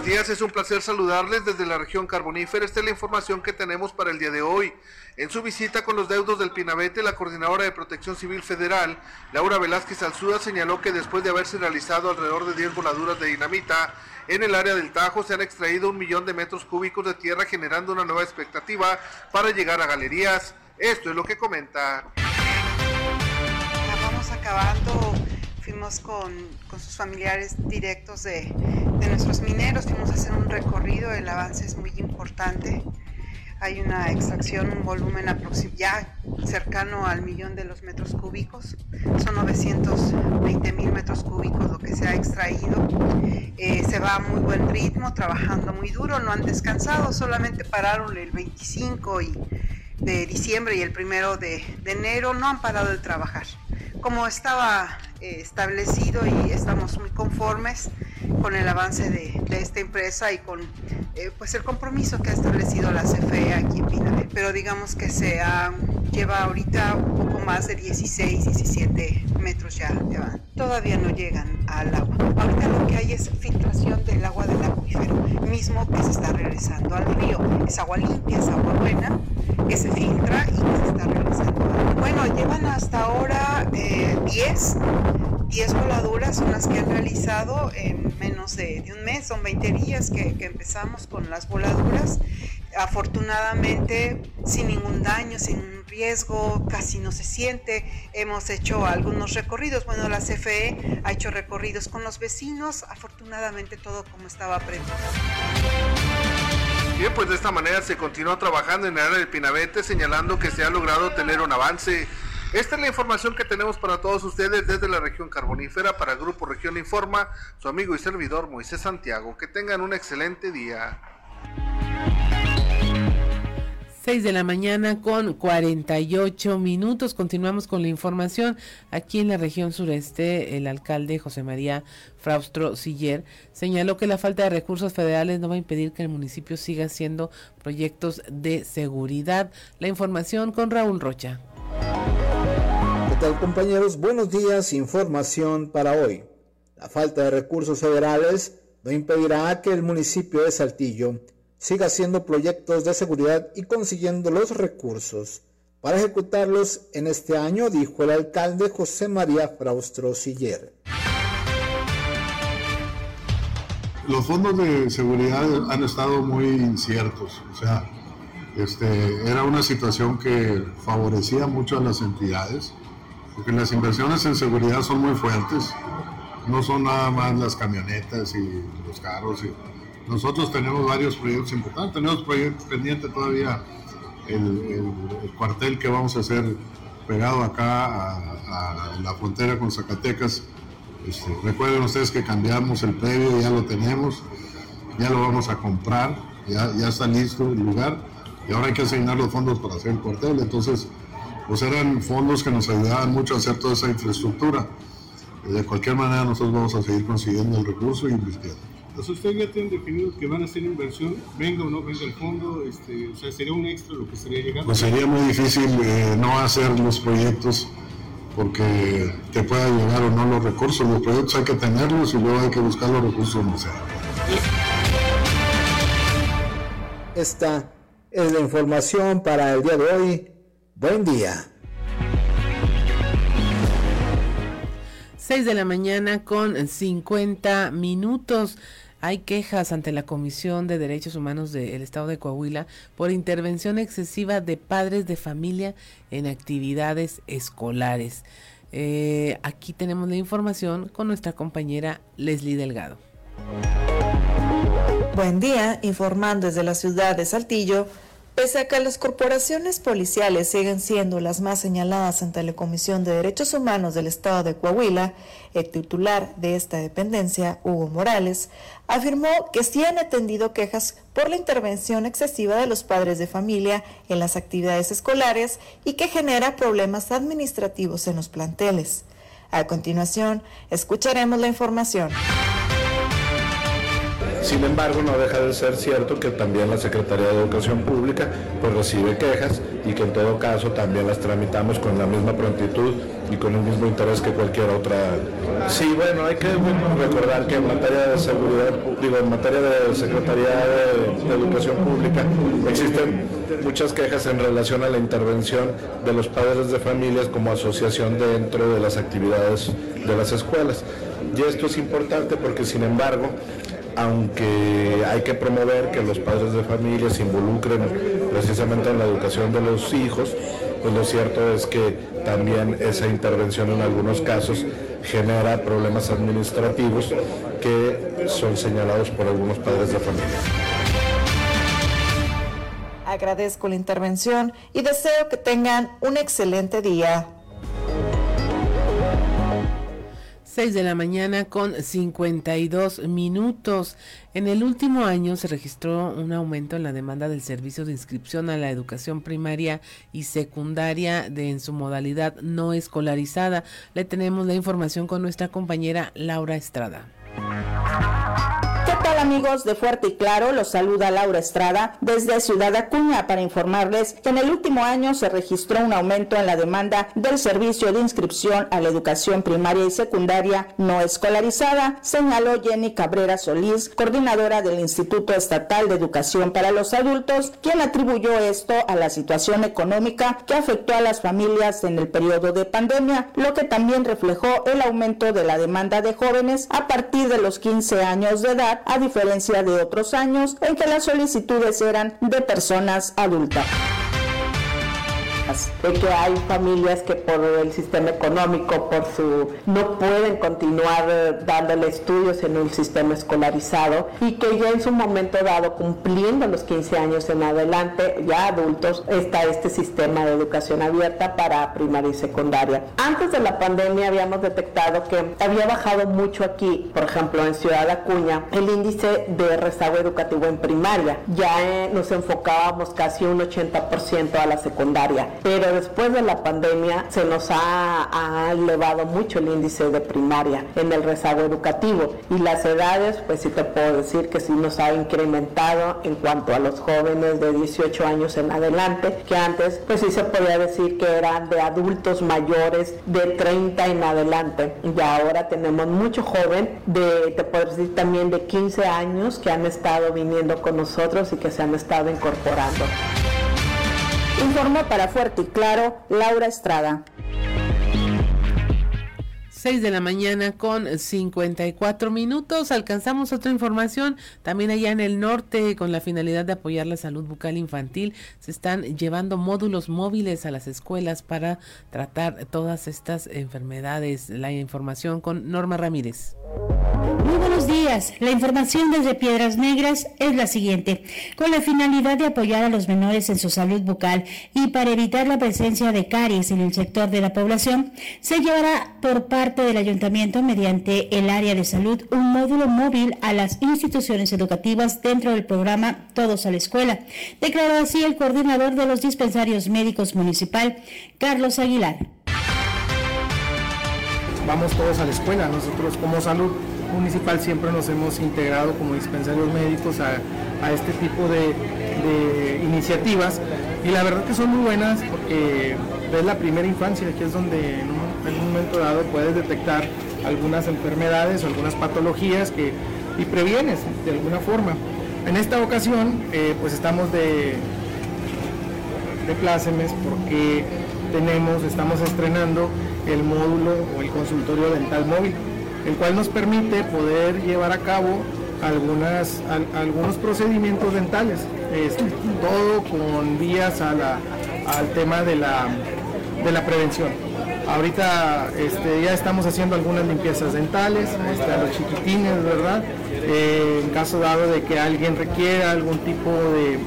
Días, es un placer saludarles desde la región carbonífera. Esta es la información que tenemos para el día de hoy. En su visita con los deudos del Pinabete, la coordinadora de Protección Civil Federal, Laura Velázquez Alzuda, señaló que después de haberse realizado alrededor de 10 voladuras de dinamita en el área del Tajo, se han extraído un millón de metros cúbicos de tierra, generando una nueva expectativa para llegar a galerías. Esto es lo que comenta. Vamos acabando fuimos con, con, sus familiares directos de, de, nuestros mineros, fuimos a hacer un recorrido, el avance es muy importante. Hay una extracción, un volumen ya cercano al millón de los metros cúbicos. Son 920 mil metros cúbicos lo que se ha extraído. Eh, se va a muy buen ritmo, trabajando muy duro, no han descansado, solamente pararon el 25 y de diciembre y el primero de, de enero no han parado de trabajar. Como estaba eh, establecido y estamos muy conformes con el avance de, de esta empresa y con eh, pues el compromiso que ha establecido la CFE aquí en Pinabel. Pero digamos que se ha, lleva ahorita un poco más de 16, 17 metros ya, ya todavía no llegan al agua. Ahorita lo que hay es filtración del agua del acuífero, mismo que se está regresando al río. Es agua limpia, es agua buena, que se filtra y que se está regresando. Bueno, llevan hasta ahora eh, 10 10 voladuras son las que han realizado en menos de, de un mes, son 20 días que, que, empezamos con las voladuras. Afortunadamente, sin ningún daño, sin riesgo, casi no se siente. Hemos hecho algunos recorridos. Bueno, la CFE ha hecho recorridos con los vecinos. Afortunadamente, todo como estaba previsto. Bien, pues de esta manera se continúa trabajando en el área del Pinabete, señalando que se ha logrado tener un avance esta es la información que tenemos para todos ustedes desde la región carbonífera para Grupo Región Informa, su amigo y servidor Moisés Santiago. Que tengan un excelente día. 6 de la mañana con 48 minutos. Continuamos con la información. Aquí en la región sureste, el alcalde José María Fraustro Siller señaló que la falta de recursos federales no va a impedir que el municipio siga haciendo proyectos de seguridad. La información con Raúl Rocha. ¿Qué tal compañeros? Buenos días, información para hoy. La falta de recursos federales no impedirá que el municipio de Saltillo siga haciendo proyectos de seguridad y consiguiendo los recursos para ejecutarlos en este año, dijo el alcalde José María Fraustro Siller. Los fondos de seguridad han estado muy inciertos, o sea, este, era una situación que favorecía mucho a las entidades porque las inversiones en seguridad son muy fuertes, no son nada más las camionetas y los carros. Y nosotros tenemos varios proyectos importantes, tenemos proyectos pendientes todavía, el, el, cuartel que vamos a hacer pegado acá a, a la frontera con Zacatecas. Este, recuerden ustedes que cambiamos el previo, ya lo tenemos, ya lo vamos a comprar, ya, ya está listo el lugar y ahora hay que asignar los fondos para hacer el cuartel. Entonces, pues eran fondos que nos ayudaban mucho a hacer toda esa infraestructura. De cualquier manera nosotros vamos a seguir consiguiendo el recurso e invirtiendo. Entonces ustedes ya tienen definido que van a hacer inversión, venga o no venga el fondo, este, o sea, sería un extra lo que estaría llegando. Pues sería muy difícil eh, no hacer los proyectos porque te pueda llegar o no los recursos. Los proyectos hay que tenerlos y luego hay que buscar los recursos donde sea. Esta es la información para el día de hoy. Buen día. 6 de la mañana con 50 minutos. Hay quejas ante la Comisión de Derechos Humanos del Estado de Coahuila por intervención excesiva de padres de familia en actividades escolares. Eh, aquí tenemos la información con nuestra compañera Leslie Delgado. Buen día, informando desde la ciudad de Saltillo. Pese a que las corporaciones policiales siguen siendo las más señaladas ante la Comisión de Derechos Humanos del Estado de Coahuila, el titular de esta dependencia, Hugo Morales, afirmó que sí han atendido quejas por la intervención excesiva de los padres de familia en las actividades escolares y que genera problemas administrativos en los planteles. A continuación, escucharemos la información. Sin embargo, no deja de ser cierto que también la Secretaría de Educación Pública pues recibe quejas y que en todo caso también las tramitamos con la misma prontitud y con el mismo interés que cualquier otra. Sí, bueno, hay que recordar que en materia de seguridad, digo, en materia de Secretaría de, de Educación Pública existen muchas quejas en relación a la intervención de los padres de familias como asociación dentro de las actividades de las escuelas. Y esto es importante porque, sin embargo, aunque hay que promover que los padres de familia se involucren precisamente en la educación de los hijos, pues lo cierto es que también esa intervención en algunos casos genera problemas administrativos que son señalados por algunos padres de familia. Agradezco la intervención y deseo que tengan un excelente día. 6 de la mañana con 52 minutos. En el último año se registró un aumento en la demanda del servicio de inscripción a la educación primaria y secundaria de en su modalidad no escolarizada. Le tenemos la información con nuestra compañera Laura Estrada. ¿Qué tal amigos de Fuerte y Claro? Los saluda Laura Estrada desde Ciudad Acuña para informarles que en el último año se registró un aumento en la demanda del servicio de inscripción a la educación primaria y secundaria no escolarizada, señaló Jenny Cabrera Solís, coordinadora del Instituto Estatal de Educación para los Adultos, quien atribuyó esto a la situación económica que afectó a las familias en el periodo de pandemia, lo que también reflejó el aumento de la demanda de jóvenes a partir de los 15 años de edad a diferencia de otros años en que las solicitudes eran de personas adultas de que hay familias que por el sistema económico, por su no pueden continuar eh, dándole estudios en un sistema escolarizado y que ya en su momento dado, cumpliendo los 15 años en adelante, ya adultos, está este sistema de educación abierta para primaria y secundaria. Antes de la pandemia habíamos detectado que había bajado mucho aquí, por ejemplo en Ciudad Acuña, el índice de rezago educativo en primaria. Ya eh, nos enfocábamos casi un 80% a la secundaria pero después de la pandemia se nos ha, elevado mucho el índice de primaria en el rezago educativo y las edades, pues sí te puedo decir que sí nos ha incrementado en cuanto a los jóvenes de 18 años en adelante, que antes pues sí se podía decir que eran de adultos mayores de 30 en adelante y ahora tenemos mucho joven de, te puedo decir también de 15 años que han estado viniendo con nosotros y que se han estado incorporando. Informó para Fuerte y Claro Laura Estrada. 6 de la mañana con 54 minutos. Alcanzamos otra información. También allá en el norte, con la finalidad de apoyar la salud bucal infantil, se están llevando módulos móviles a las escuelas para tratar todas estas enfermedades. La información con Norma Ramírez. Muy buenos días. La información desde Piedras Negras es la siguiente. Con la finalidad de apoyar a los menores en su salud bucal y para evitar la presencia de caries en el sector de la población, se llevará por parte del ayuntamiento mediante el área de salud un módulo móvil a las instituciones educativas dentro del programa Todos a la Escuela. Declaró así el coordinador de los dispensarios médicos municipal, Carlos Aguilar. Vamos todos a la escuela. Nosotros como salud municipal siempre nos hemos integrado como dispensarios médicos a, este tipo de, iniciativas y la verdad que son muy buenas porque es la primera infancia, que es donde en un, momento dado puedes detectar algunas enfermedades o algunas patologías que, y previenes de alguna forma. En esta ocasión eh, pues estamos de, de plácemes porque tenemos, estamos estrenando el módulo o el consultorio dental móvil el cual nos permite poder llevar a cabo algunas, algunos procedimientos dentales, todo con vías al tema de la, de la prevención. Ahorita este, ya estamos haciendo algunas limpiezas dentales este, a los chiquitines, ¿verdad? Eh, en caso dado de que alguien requiera algún tipo de,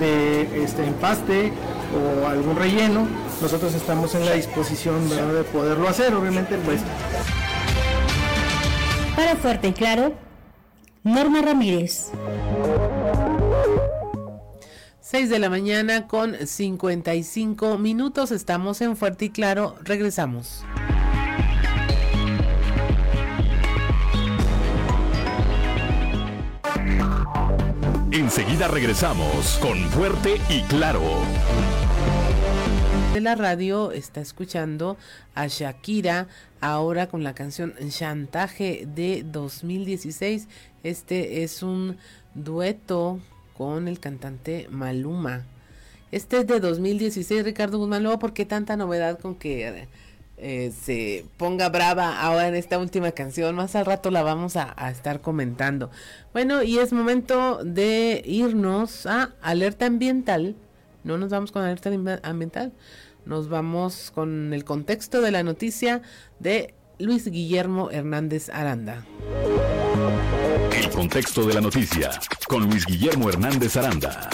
de este, empaste o algún relleno, nosotros estamos en la disposición de poderlo hacer. Obviamente, pues para Fuerte y Claro, Norma Ramírez. 6 de la mañana con 55 minutos. Estamos en Fuerte y Claro. Regresamos. Enseguida regresamos con Fuerte y Claro de la radio está escuchando a Shakira ahora con la canción Chantaje de 2016. Este es un dueto con el cantante Maluma. Este es de 2016, Ricardo Guzmán. Luego, ¿por qué tanta novedad con que eh, se ponga brava ahora en esta última canción? Más al rato la vamos a, a estar comentando. Bueno, y es momento de irnos a alerta ambiental. No nos vamos con alerta ambiental nos vamos con el contexto de la noticia de Luis Guillermo Hernández Aranda. El contexto de la noticia con Luis Guillermo Hernández Aranda.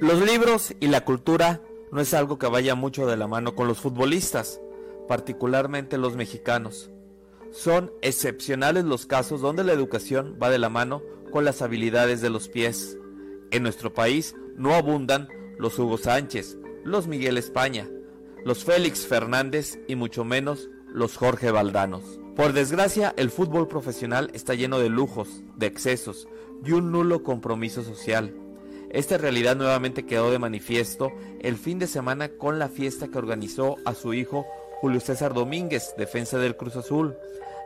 Los libros y la cultura no es algo que vaya mucho de la mano con los futbolistas, particularmente los mexicanos. Son excepcionales los casos donde la educación va de la mano con las habilidades de los pies. En nuestro país no abundan los Hugo Sánchez, los Miguel España, los Félix Fernández y mucho menos los Jorge Valdanos. Por desgracia, el fútbol profesional está lleno de lujos, de excesos y un nulo compromiso social. Esta realidad nuevamente quedó de manifiesto el fin de semana con la fiesta que organizó a su hijo Julio César Domínguez, defensa del Cruz Azul.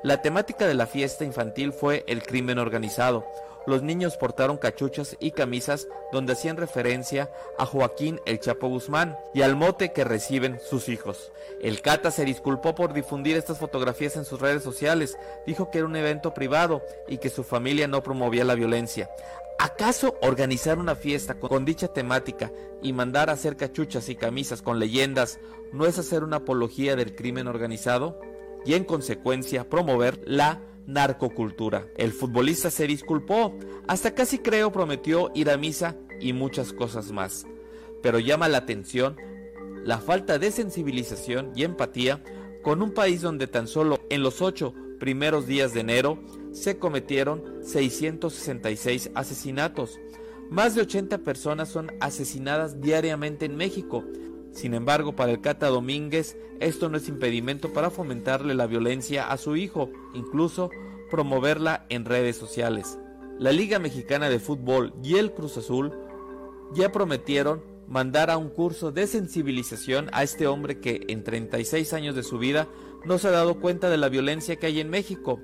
La temática de la fiesta infantil fue el crimen organizado, los niños portaron cachuchas y camisas donde hacían referencia a Joaquín el Chapo Guzmán y al mote que reciben sus hijos. El Cata se disculpó por difundir estas fotografías en sus redes sociales, dijo que era un evento privado y que su familia no promovía la violencia. ¿Acaso organizar una fiesta con dicha temática y mandar a hacer cachuchas y camisas con leyendas no es hacer una apología del crimen organizado? Y en consecuencia promover la narcocultura. El futbolista se disculpó, hasta casi creo prometió ir a misa y muchas cosas más. Pero llama la atención la falta de sensibilización y empatía con un país donde tan solo en los ocho primeros días de enero se cometieron 666 asesinatos. Más de 80 personas son asesinadas diariamente en México. Sin embargo, para el Cata Domínguez, esto no es impedimento para fomentarle la violencia a su hijo, incluso promoverla en redes sociales. La Liga Mexicana de Fútbol y el Cruz Azul ya prometieron mandar a un curso de sensibilización a este hombre que en 36 años de su vida no se ha dado cuenta de la violencia que hay en México.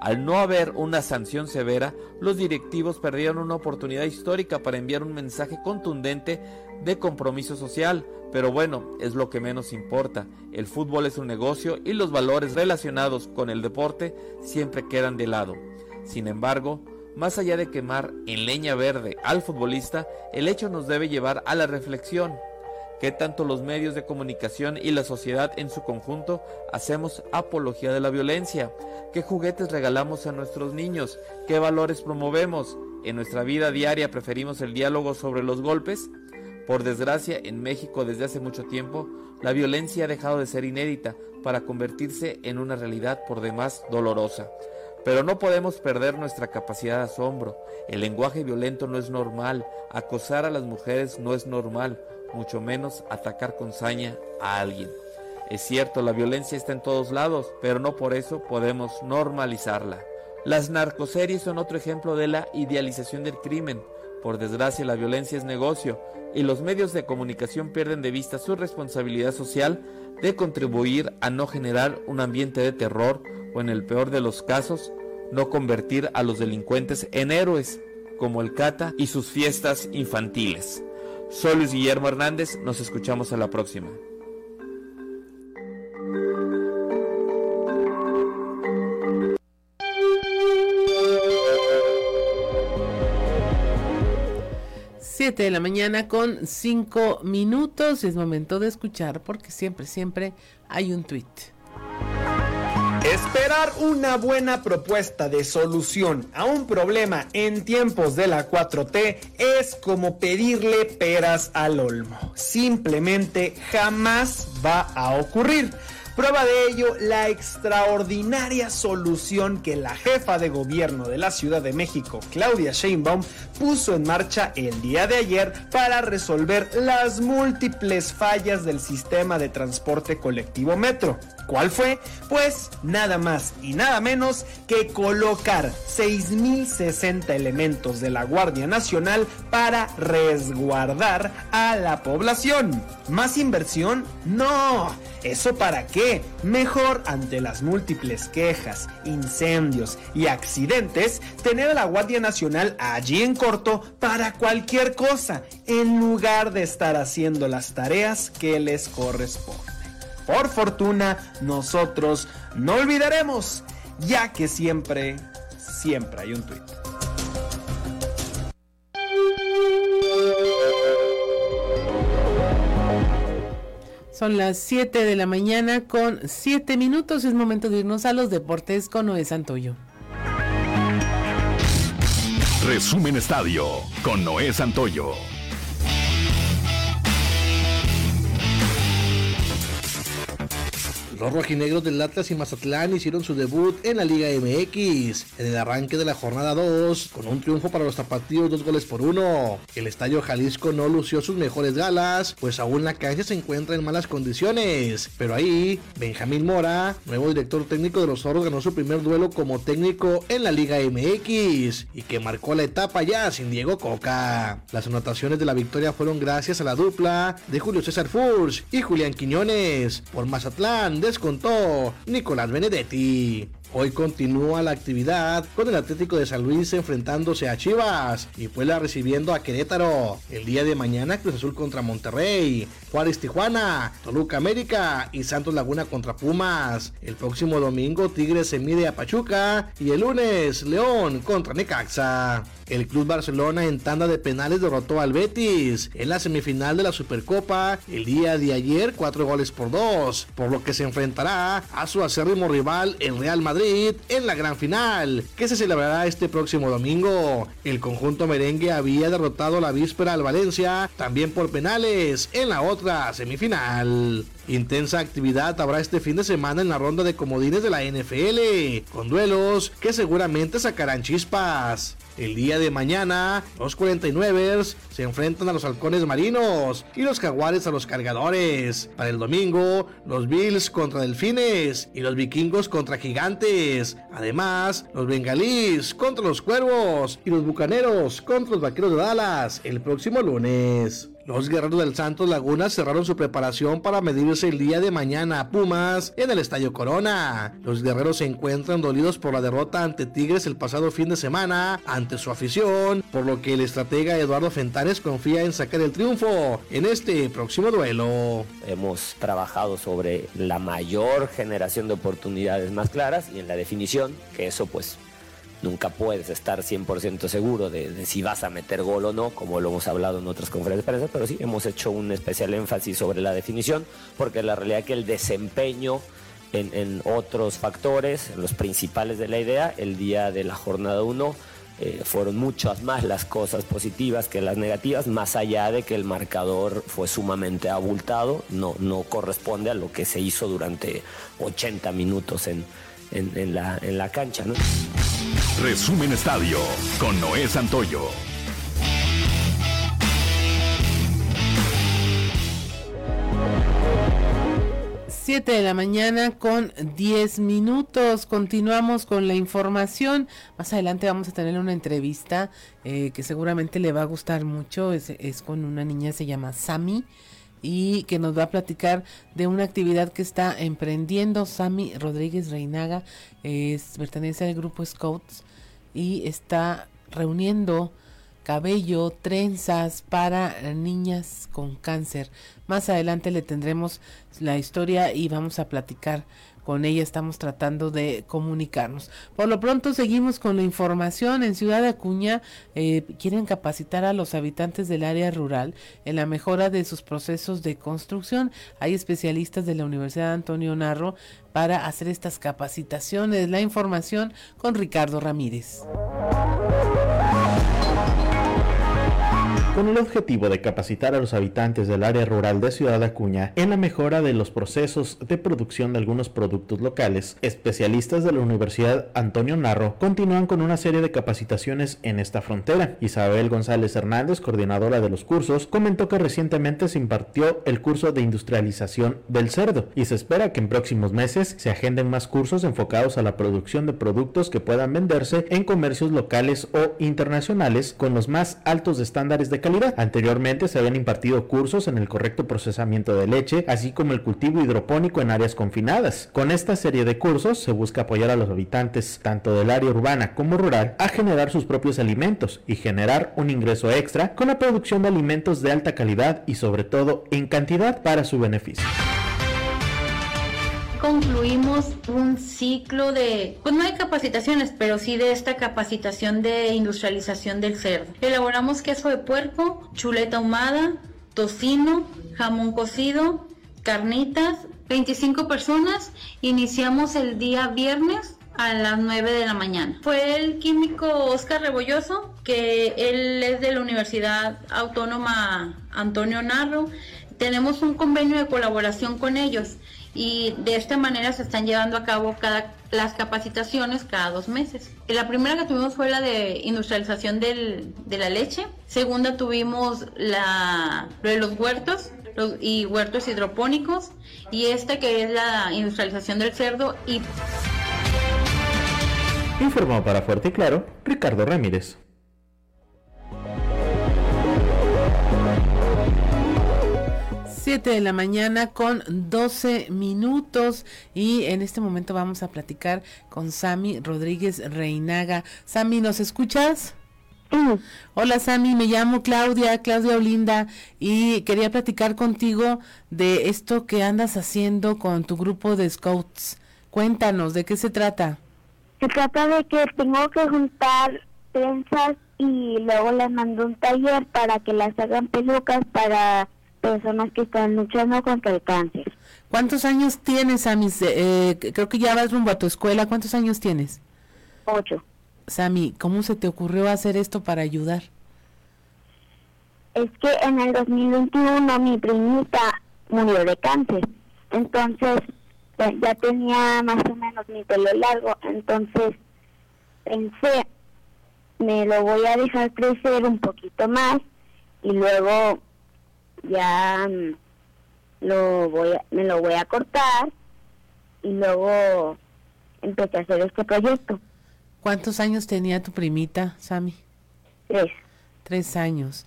Al no haber una sanción severa, los directivos perdieron una oportunidad histórica para enviar un mensaje contundente de compromiso social, pero bueno, es lo que menos importa. El fútbol es un negocio y los valores relacionados con el deporte siempre quedan de lado. Sin embargo, más allá de quemar en leña verde al futbolista, el hecho nos debe llevar a la reflexión. ¿Qué tanto los medios de comunicación y la sociedad en su conjunto hacemos apología de la violencia? ¿Qué juguetes regalamos a nuestros niños? ¿Qué valores promovemos? ¿En nuestra vida diaria preferimos el diálogo sobre los golpes? Por desgracia, en México desde hace mucho tiempo, la violencia ha dejado de ser inédita para convertirse en una realidad por demás dolorosa. Pero no podemos perder nuestra capacidad de asombro. El lenguaje violento no es normal, acosar a las mujeres no es normal, mucho menos atacar con saña a alguien. Es cierto, la violencia está en todos lados, pero no por eso podemos normalizarla. Las narcoseries son otro ejemplo de la idealización del crimen. Por desgracia, la violencia es negocio y los medios de comunicación pierden de vista su responsabilidad social de contribuir a no generar un ambiente de terror o en el peor de los casos, no convertir a los delincuentes en héroes, como el Cata y sus fiestas infantiles. Soy Luis Guillermo Hernández, nos escuchamos a la próxima. 7 de la mañana con 5 minutos. Es momento de escuchar porque siempre, siempre hay un tweet. Esperar una buena propuesta de solución a un problema en tiempos de la 4T es como pedirle peras al olmo. Simplemente jamás va a ocurrir. Prueba de ello la extraordinaria solución que la jefa de gobierno de la Ciudad de México, Claudia Sheinbaum, puso en marcha el día de ayer para resolver las múltiples fallas del sistema de transporte colectivo Metro. ¿Cuál fue? Pues nada más y nada menos que colocar 6.060 elementos de la Guardia Nacional para resguardar a la población. ¿Más inversión? No. ¿Eso para qué? Mejor ante las múltiples quejas, incendios y accidentes, tener a la Guardia Nacional allí en corto para cualquier cosa, en lugar de estar haciendo las tareas que les corresponden. Por fortuna, nosotros no olvidaremos, ya que siempre, siempre hay un tuit. Son las 7 de la mañana con 7 minutos. Es momento de irnos a los deportes con Noé Santoyo. Resumen Estadio con Noé Santoyo. Los rojinegros del Atlas y Mazatlán hicieron su debut en la Liga MX en el arranque de la jornada 2 con un triunfo para los tapatíos dos goles por uno. El estadio Jalisco no lució sus mejores galas, pues aún la cancha se encuentra en malas condiciones. Pero ahí, Benjamín Mora, nuevo director técnico de los Zorros, ganó su primer duelo como técnico en la Liga MX y que marcó la etapa ya sin Diego Coca. Las anotaciones de la victoria fueron gracias a la dupla de Julio César Furch y Julián Quiñones. Por Mazatlán descontó Nicolás Benedetti. Hoy continúa la actividad con el Atlético de San Luis enfrentándose a Chivas y Puebla recibiendo a Querétaro. El día de mañana Cruz Azul contra Monterrey, Juárez Tijuana, Toluca América y Santos Laguna contra Pumas. El próximo domingo Tigres se mide a Pachuca y el lunes León contra Necaxa. El Club Barcelona en tanda de penales derrotó al Betis en la semifinal de la Supercopa el día de ayer, cuatro goles por dos, por lo que se enfrentará a su acérrimo rival el Real Madrid en la gran final, que se celebrará este próximo domingo. El conjunto merengue había derrotado la víspera al Valencia, también por penales, en la otra semifinal. Intensa actividad habrá este fin de semana en la ronda de comodines de la NFL, con duelos que seguramente sacarán chispas. El día de mañana, los 49ers se enfrentan a los halcones marinos y los jaguares a los cargadores. Para el domingo, los Bills contra delfines y los vikingos contra gigantes. Además, los bengalíes contra los cuervos y los bucaneros contra los vaqueros de Dallas el próximo lunes. Los guerreros del Santos Laguna cerraron su preparación para medirse el día de mañana a Pumas en el Estadio Corona. Los guerreros se encuentran dolidos por la derrota ante Tigres el pasado fin de semana ante su afición, por lo que el estratega Eduardo Fentanes confía en sacar el triunfo en este próximo duelo. Hemos trabajado sobre la mayor generación de oportunidades más claras y en la definición, que eso pues nunca puedes estar 100% seguro de, si vas a meter gol o no, como lo hemos hablado en otras conferencias de prensa, pero sí hemos hecho un especial énfasis sobre la definición, porque la realidad es que el desempeño en, otros factores, los principales de la idea, el día de la jornada 1, eh, fueron muchas más las cosas positivas que las negativas, más allá de que el marcador fue sumamente abultado, no, no corresponde a lo que se hizo durante 80 minutos en, en, la, en la cancha. ¿no? Resumen Estadio con Noé Santoyo. Siete de la mañana con 10 minutos. Continuamos con la información. Más adelante vamos a tener una entrevista eh, que seguramente le va a gustar mucho. Es, es con una niña, se llama Sami y que nos va a platicar de una actividad que está emprendiendo Sami Rodríguez Reinaga, es, pertenece al grupo Scouts y está reuniendo cabello, trenzas para niñas con cáncer. Más adelante le tendremos la historia y vamos a platicar con ella estamos tratando de comunicarnos. Por lo pronto seguimos con la información. En Ciudad Acuña eh, quieren capacitar a los habitantes del área rural en la mejora de sus procesos de construcción. Hay especialistas de la Universidad Antonio Narro para hacer estas capacitaciones. La información con Ricardo Ramírez. Con el objetivo de capacitar a los habitantes del área rural de Ciudad Acuña en la mejora de los procesos de producción de algunos productos locales. Especialistas de la Universidad Antonio Narro continúan con una serie de capacitaciones en esta frontera. Isabel González Hernández, coordinadora de los cursos, comentó que recientemente se impartió el curso de industrialización del cerdo y se espera que en próximos meses se agenden más cursos enfocados a la producción de productos que puedan venderse en comercios locales o internacionales con los más altos estándares de calidad. Anteriormente se habían impartido cursos en el correcto procesamiento de leche, así como el cultivo hidropónico en áreas confinadas. Con esta serie de cursos se busca apoyar a los habitantes, tanto del área urbana como rural, a generar sus propios alimentos y generar un ingreso extra con la producción de alimentos de alta calidad y sobre todo en cantidad para su beneficio concluimos un ciclo de, pues no hay capacitaciones, pero sí de esta capacitación de industrialización del cerdo. Elaboramos queso de puerco, chuleta ahumada, tocino, jamón cocido, carnitas, 25 personas. Iniciamos el día viernes a las 9 de la mañana. Fue el químico Oscar Rebolloso, que él es de la Universidad Autónoma Antonio Narro tenemos un convenio de colaboración con ellos y de esta manera se están llevando a cabo cada, las capacitaciones cada dos meses. La primera que tuvimos fue la de industrialización del, de la leche, segunda tuvimos la, de los huertos y huertos hidropónicos y esta que es la industrialización del cerdo y... Para Fuerte y Claro Ricardo Ramírez. 7 de la mañana con 12 minutos y en este momento vamos a platicar con Sami Rodríguez Reinaga. Sami, ¿nos escuchas? Hola Sami, me llamo Claudia, Claudia Olinda y quería platicar contigo de esto que andas haciendo con tu grupo de scouts. Cuéntanos, ¿de qué se trata? Se trata de que tengo que juntar trenzas y luego les mando un taller para que las hagan pelucas para personas que están luchando contra el cáncer. ¿Cuántos años tienes, Sami? Eh, creo que ya vas rumbo a tu escuela. ¿Cuántos años tienes? Ocho. Sami, ¿cómo se te ocurrió hacer esto para ayudar? Es que en el 2021 mi primita murió de cáncer. Entonces ya tenía más o menos mi pelo largo. Entonces pensé, me lo voy a dejar crecer un poquito más y luego ya mm, lo voy me lo voy a cortar y luego empecé a hacer este proyecto. ¿Cuántos años tenía tu primita, Sami? Tres. Tres años.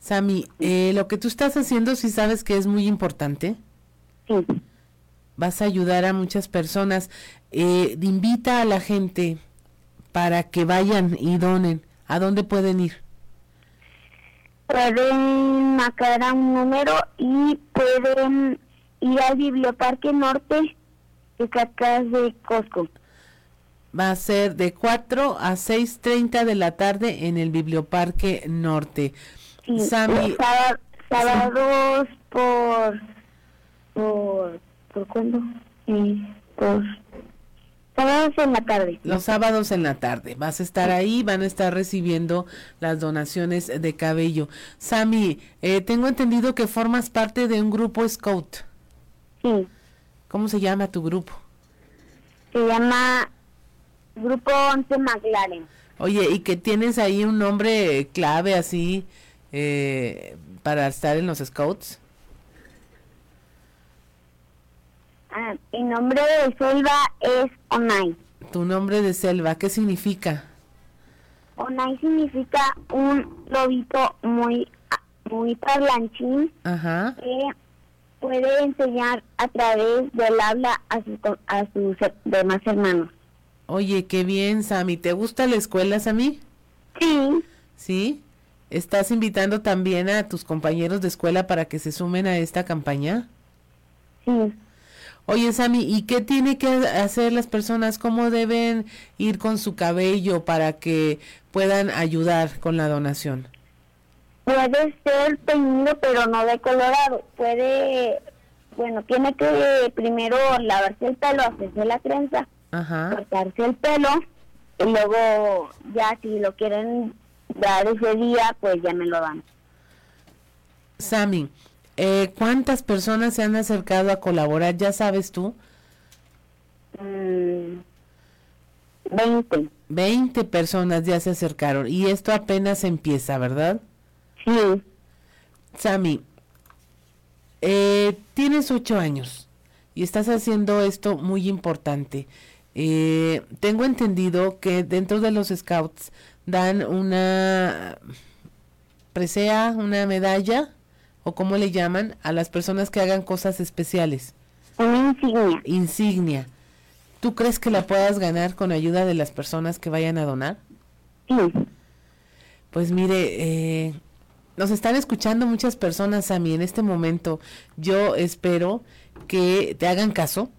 Sami, eh, lo que tú estás haciendo, si sabes que es muy importante. Sí. Vas a ayudar a muchas personas. Eh, invita a la gente para que vayan y donen. ¿A dónde pueden ir? Pueden marcar a un número y pueden ir al Biblioparque Norte, que está atrás de Costco. Va a ser de 4 a 6.30 de la tarde en el Biblioparque Norte. Sí, Sammy, sábados por, por, ¿por cuándo? por Sábados en la tarde. Los sábados en la tarde. Vas a estar ahí, van a estar recibiendo las donaciones de cabello. Sami, eh, tengo entendido que formas parte de un grupo Scout. Sí. ¿Cómo se llama tu grupo? Se llama Grupo 11 McLaren. Oye, y que tienes ahí un nombre clave así eh, para estar en los Scouts. Ah, mi nombre de selva es Onai. ¿Tu nombre de selva qué significa? Onai significa un lobito muy, muy parlanchín que puede enseñar a través del habla a, a sus demás hermanos. Oye, qué bien, Sami. ¿Te gusta la escuela, Sami? Sí. ¿Sí? ¿Estás invitando también a tus compañeros de escuela para que se sumen a esta campaña? Sí. Oye, Sami, ¿y qué tiene que hacer las personas? ¿Cómo deben ir con su cabello para que puedan ayudar con la donación? Puede ser teñido, pero no de colorado. Puede, bueno, tiene que primero lavarse el pelo, hacerse la trenza, cortarse el pelo, y luego ya si lo quieren dar ese día, pues ya me lo dan. Sami, eh, ¿Cuántas personas se han acercado a colaborar? ¿Ya sabes tú? Mm, veinte. Veinte personas ya se acercaron y esto apenas empieza, ¿verdad? Sí. Sami, eh, tienes ocho años y estás haciendo esto muy importante. Eh, tengo entendido que dentro de los scouts dan una presea, una medalla o cómo le llaman a las personas que hagan cosas especiales. Una insignia. Insignia. ¿Tú crees que la puedas ganar con ayuda de las personas que vayan a donar? Sí. Pues mire, eh, nos están escuchando muchas personas a mí en este momento. Yo espero que te hagan caso,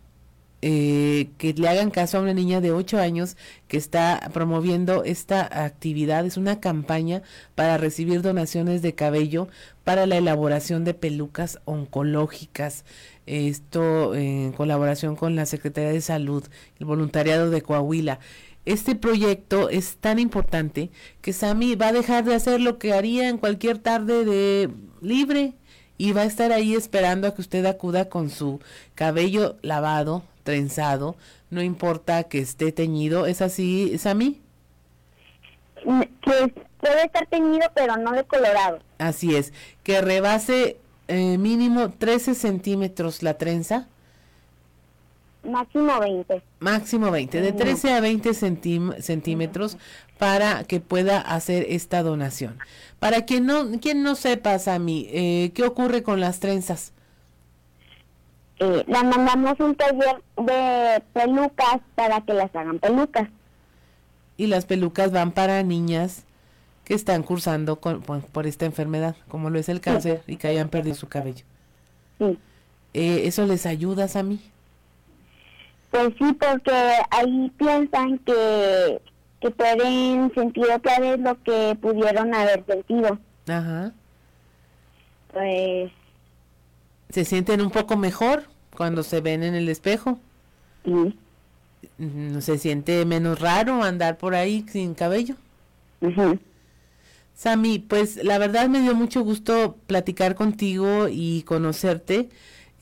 eh, que le hagan caso a una niña de 8 años que está promoviendo esta actividad. Es una campaña para recibir donaciones de cabello para la elaboración de pelucas oncológicas. Esto en colaboración con la Secretaría de Salud, el voluntariado de Coahuila. Este proyecto es tan importante que Sami va a dejar de hacer lo que haría en cualquier tarde de libre y va a estar ahí esperando a que usted acuda con su cabello lavado, trenzado, no importa que esté teñido, ¿es así, Sammy? Que puede estar teñido, pero no de colorado. Así es, que rebase eh, mínimo 13 centímetros la trenza. Máximo 20. Máximo 20, de 13 a 20 centímetros para que pueda hacer esta donación. Para quien no, quien no sepa, Sammy, eh, ¿qué ocurre con las trenzas? Eh, la mandamos un taller de pelucas para que las hagan pelucas. Y las pelucas van para niñas que están cursando con, por, esta enfermedad, como lo es el cáncer, y que hayan perdido su cabello. Sí. Eh, ¿Eso les ayuda, Sammy? Pues sí, porque ahí piensan que que pueden sentir otra vez lo que pudieron haber sentido. Ajá. Pues... ¿Se sienten un poco mejor cuando se ven en el espejo? ¿No se siente menos raro andar por ahí sin cabello? Uh Sammy, pues la verdad me dio mucho gusto platicar contigo y conocerte.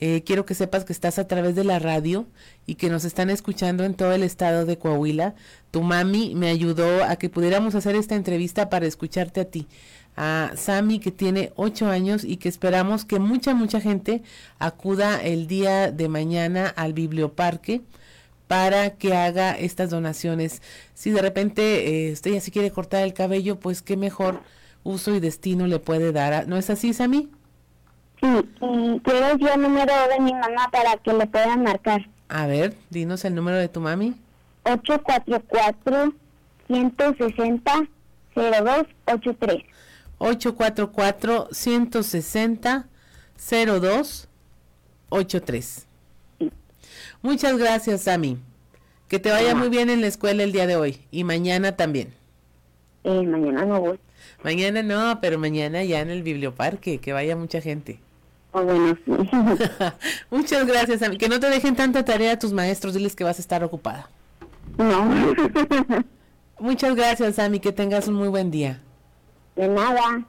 Eh, quiero que sepas que estás a través de la radio y que nos están escuchando en todo el estado de Coahuila. Tu mami me ayudó a que pudiéramos hacer esta entrevista para escucharte a ti. A Sammy que tiene ocho años y que esperamos que mucha, mucha gente acuda el día de mañana al biblioparque para que haga estas donaciones. Si de repente eh, usted ya se quiere cortar el cabello, pues qué mejor uso y destino le puede dar. ¿No es así, Sammy? Sí, y quiero decir el número de mi mamá para que le puedan marcar. A ver, dinos el número de tu mami. 844-160-0283. 844-160-0283. Muchas gracias, Sammy. Que te vaya muy bien en la escuela el día de hoy y mañana también. Eh, mañana no voy. Mañana no, pero mañana ya en el biblioparque, que vaya mucha gente. (laughs) Muchas gracias, Sammy. Que no te dejen tanta tarea a tus maestros, diles que vas a estar ocupada. No. (laughs) Muchas gracias, Sammy. Que tengas un muy buen día. De nada.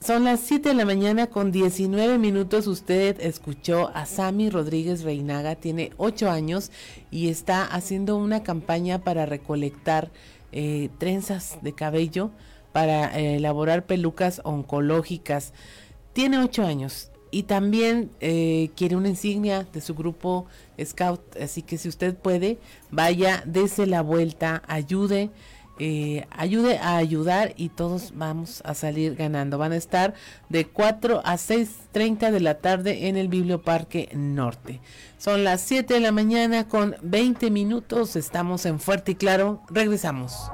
Son las 7 de la mañana con 19 minutos. Usted escuchó a Sammy Rodríguez Reinaga, tiene 8 años y está haciendo una campaña para recolectar eh, trenzas de cabello para eh, elaborar pelucas oncológicas tiene ocho años y también eh, quiere una insignia de su grupo Scout. Así que si usted puede, vaya, dese la vuelta, ayude. Eh, ayude a ayudar y todos vamos a salir ganando. Van a estar de 4 a 6.30 de la tarde en el Biblioparque Norte. Son las 7 de la mañana con 20 minutos. Estamos en Fuerte y Claro. Regresamos.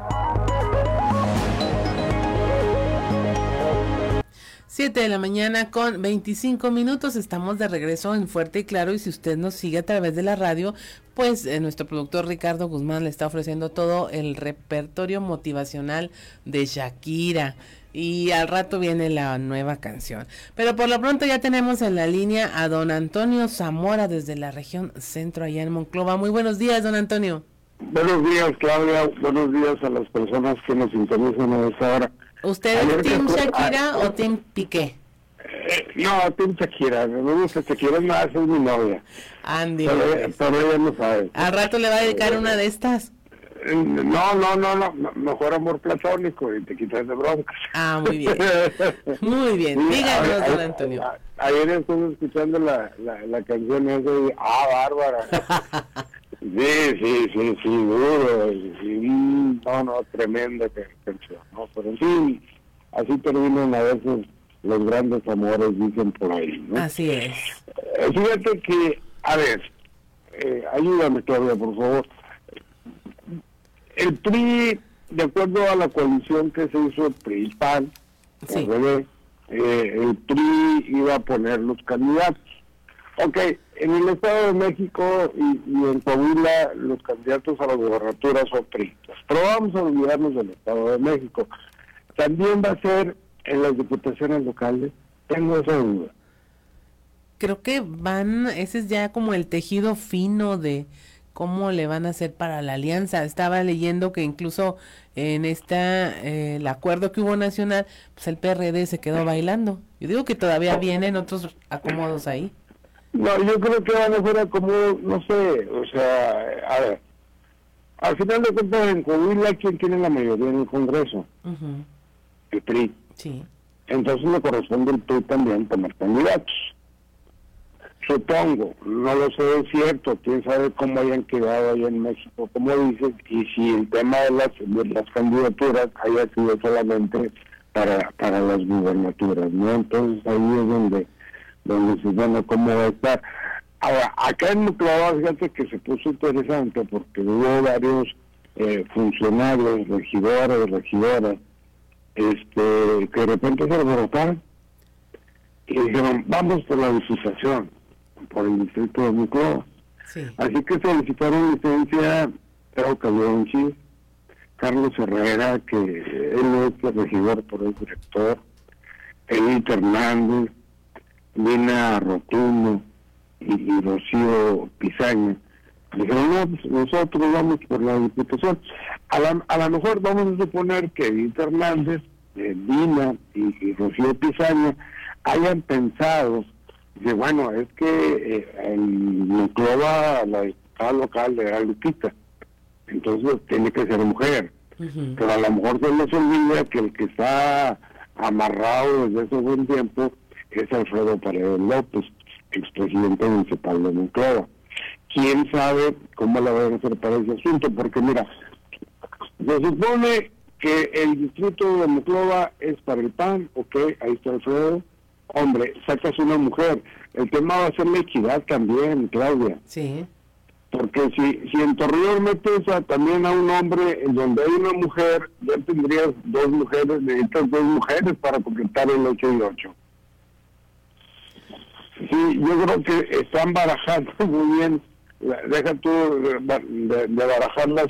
7 de la mañana con 25 minutos. Estamos de regreso en Fuerte y Claro. Y si usted nos sigue a través de la radio, pues eh, nuestro productor Ricardo Guzmán le está ofreciendo todo el repertorio motivacional de Shakira. Y al rato viene la nueva canción. Pero por lo pronto ya tenemos en la línea a don Antonio Zamora desde la región centro allá en Monclova. Muy buenos días, don Antonio. Buenos días, Claudia. Buenos días a las personas que nos sintonizan a esta hora. ¿Usted es Team Shakira o Team Piqué? Eh, no, Team Shakira. Me gusta Shakira, más es mi novia. Andy. Pero, ella no sabe. ¿Al rato le va a dedicar una de estas? Eh, no, no, no, no, mejor amor platónico y te quitas de broncas. Ah, muy bien. (laughs) Muy bien. Díganos, don Antonio. Ayer estuve escuchando la, la, la canción esa de Ah, Bárbara. (laughs) Sí, sí, sí, sí, duro. Sí, no, no, tremenda canción, ¿no? Pero en fin, así terminan a veces los grandes amores, dicen por ahí, ¿no? Así es. Eh, fíjate que, a ver, eh, ayúdame Claudia, por favor. El PRI, de acuerdo a la coalición que se hizo el PRI-PAN, eh, el PRI iba a poner los candidatos. Ok, en el Estado de México y, en Coahuila los candidatos a la gobernatura son priistas. Pero vamos a olvidarnos del Estado de México. También va a ser en las diputaciones locales. Tengo esa duda. Creo que van, ese es ya como el tejido fino de cómo le van a hacer para la alianza. Estaba leyendo que incluso en esta eh, el acuerdo que hubo nacional, pues el PRD se quedó bailando. Yo digo que todavía vienen otros acomodos ahí. No, yo creo que van a ser acomodos, no sé, o sea, a ver, al final de cuentas en Coahuila, ¿quién tiene la mayoría en el Congreso? El PRI. Sí. Entonces le corresponde al PRI también tomar candidatos. Supongo, no lo sé, es cierto, quién sabe cómo hayan quedado ahí en México, como dices, y si el tema de las, de las candidaturas haya sido solamente para, para las gubernaturas, ¿no? Entonces ahí es donde, donde se bueno cómo va a estar. Ahora, acá en Muclava, fíjate que se puso interesante porque hubo varios eh, funcionarios, regidores, regidoras, este, que de repente se alborotaron y dijeron, vamos por la licitación por el distrito de Muclova. Así que solicitaron licencia, creo que Carlos Herrera, que él es el regidor por el director, Edith Hernández, Lina Rotundo y, Rocío Pizaña. Dijeron, no, pues nosotros vamos por la diputación. A, la, a lo mejor vamos a suponer que Edith Hernández, eh, Dina y, y Rocío Pizaña hayan pensado Dice, bueno, es que eh, en Monclova la diputada local era Lupita, entonces tiene que ser mujer. Pero a lo mejor se les olvida que el que está amarrado desde hace buen tiempo es Alfredo Paredes López, expresidente municipal de Monclova. ¿Quién sabe cómo la van a hacer para ese asunto? Porque mira, se supone que el distrito de Monclova es para el PAN, ok, ahí está Alfredo, hombre, sacas una mujer. El tema va a ser la equidad también, Claudia. Sí. Porque si, si en Torreón metes también a un hombre en donde hay una mujer, ya tendrías dos mujeres, necesitas dos mujeres para completar el 8 y 8. Sí, yo creo que están barajando (laughs) muy bien, deja tú de, barajar, las,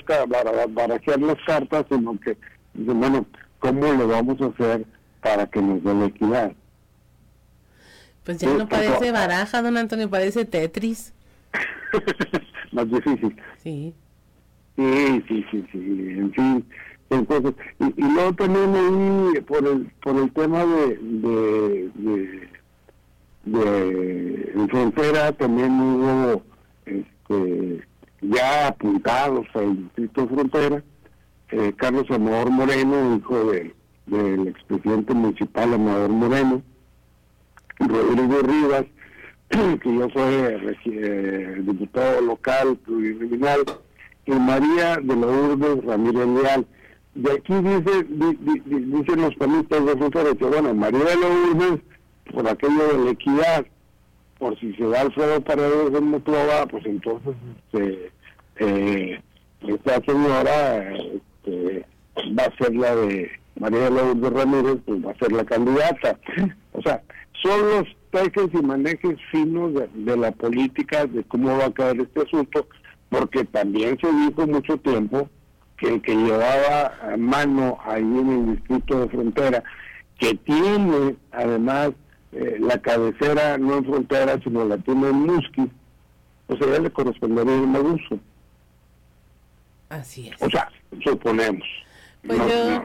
barajar las cartas, sino que, bueno, ¿cómo lo vamos a hacer para que nos dé la equidad? Pues ya no parece baraja, don Antonio, parece Tetris. (laughs) Más difícil. Sí. Sí, sí, sí, sí, en fin. Entonces, y, y luego también ahí, por el, por el tema de, de, de, de en frontera, también hubo este, ya apuntados al distrito frontera, eh, Carlos Amador Moreno, hijo de, del expresidente municipal Amador Moreno, Rodrigo Rivas, (clears throat) que yo soy eh, diputado local plurinomial, y María de la Urbe Ramírez Leal. De aquí dice, dicen los panistas de frontera que, bueno, María de la Urbe, por aquello de la equidad, por si se da Alfredo Paredes en Monclova, pues entonces este, eh, esta señora este, va a ser la de María de Urbe Ramírez, pues va a ser la candidata. O sea, son los tejes y manejes finos de, la política, de cómo va a quedar este asunto, porque también se dijo mucho tiempo que el que llevaba mano ahí en el distrito de frontera, que tiene además eh, la cabecera no en frontera, sino la tiene en Musqui, pues a le correspondería el Maguso. Así es. O sea, suponemos. Pues yo,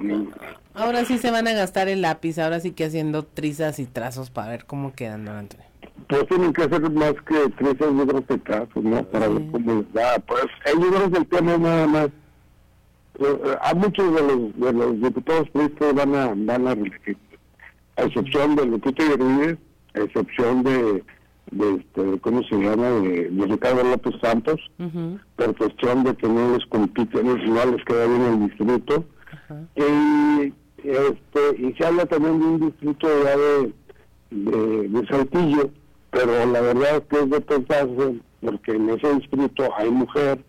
ahora sí se van a gastar el lápiz, ahora sí que haciendo trizas y trazos para ver cómo quedan, don Antonio. Pues tienen que hacer más que trizas, libros de trazos, ¿no? Para ver cómo les da. Pues hay libros del tema nada más. Eh, a muchos de los, de los diputados políticos van a, van a reelegir, a excepción de Lupita Rodríguez, a excepción de, de este, ¿cómo se llama? De, Ricardo López Santos, por cuestión de que no les compiten, no les queda bien el distrito. Y, este, y se habla también de un distrito ya de, de, Saltillo, pero la verdad es que es de pensarse, porque en ese distrito hay mujer,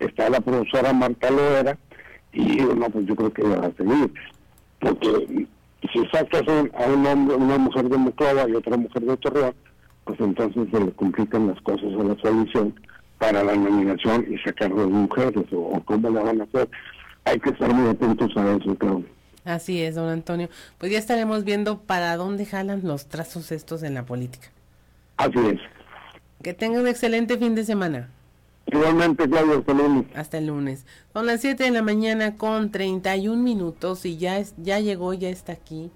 está la profesora Marta Loera, y bueno, pues yo creo que va a seguir, porque si sacas a un hombre, una mujer de Monclova y otra mujer de Torreón, pues entonces se le complican las cosas a la coalición para la nominación y sacar dos mujeres, o, cómo la van a hacer hay que estar muy atentos a eso, creo. Así es, don Antonio. Pues ya estaremos viendo para dónde jalan los trazos estos en la política. Así es. Que tenga un excelente fin de semana. Igualmente, Claudio, hasta el lunes. Hasta el lunes. Son las 7 de la mañana con 31 minutos y ya, es, ya llegó, ya está aquí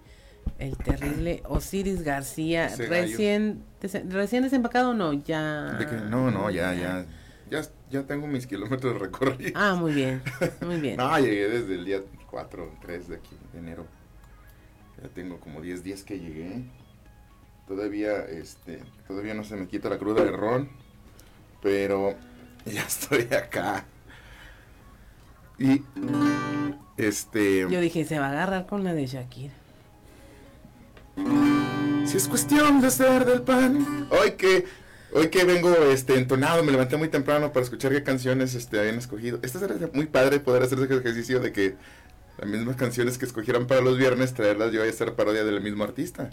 el terrible Osiris García. recién, recién desempacado o no, ya. no, no, ya, ya, ya, ya tengo mis kilómetros recorridos. Ah, muy bien, (laughs) muy bien. no, llegué desde el día 4 o 3 de aquí, de enero. Ya tengo como 10 días que llegué. Todavía, este, todavía no se me quita la cruda de ron, pero (laughs) ya estoy acá. Y, este... Yo dije, se va a agarrar con la de Shakira. Si es cuestión de ser del pan. Hoy que hoy que vengo este entonado, me levanté muy temprano para escuchar qué canciones este habían escogido. Esto sería muy padre poder hacer ese ejercicio de que las mismas canciones que escogieran para los viernes traerlas yo a hacer parodia del mismo artista.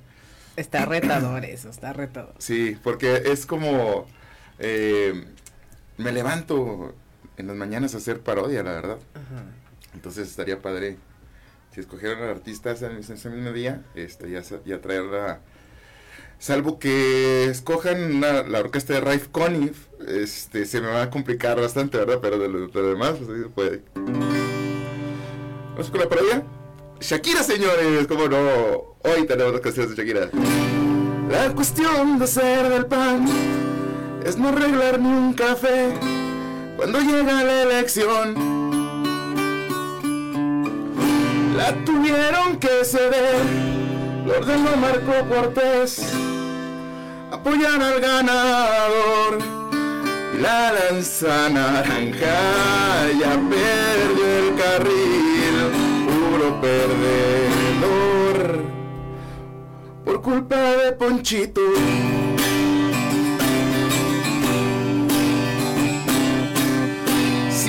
Está retador eso, está retador. Sí, porque es como eh, me levanto en las mañanas a hacer parodia, la verdad. Entonces estaría padre si escogieran al artista ese, ese mismo día, este, ya, ya traerla. Salvo que escojan la orquesta de Raif Conniff, este, se me va a complicar bastante, ¿verdad? Pero de lo, demás, pues se puede. ¿Vamos con la parodia? Shakira, señores, ¿cómo no? Hoy tenemos las canciones de Shakira. La cuestión de ser del pan es no arreglar ni un café cuando llega la elección la tuvieron que ceder. Lo ordenó Marco Cortés apoyar al ganador. Y la lanza naranja ya perdió el carril, puro perdedor. Por culpa de Ponchito.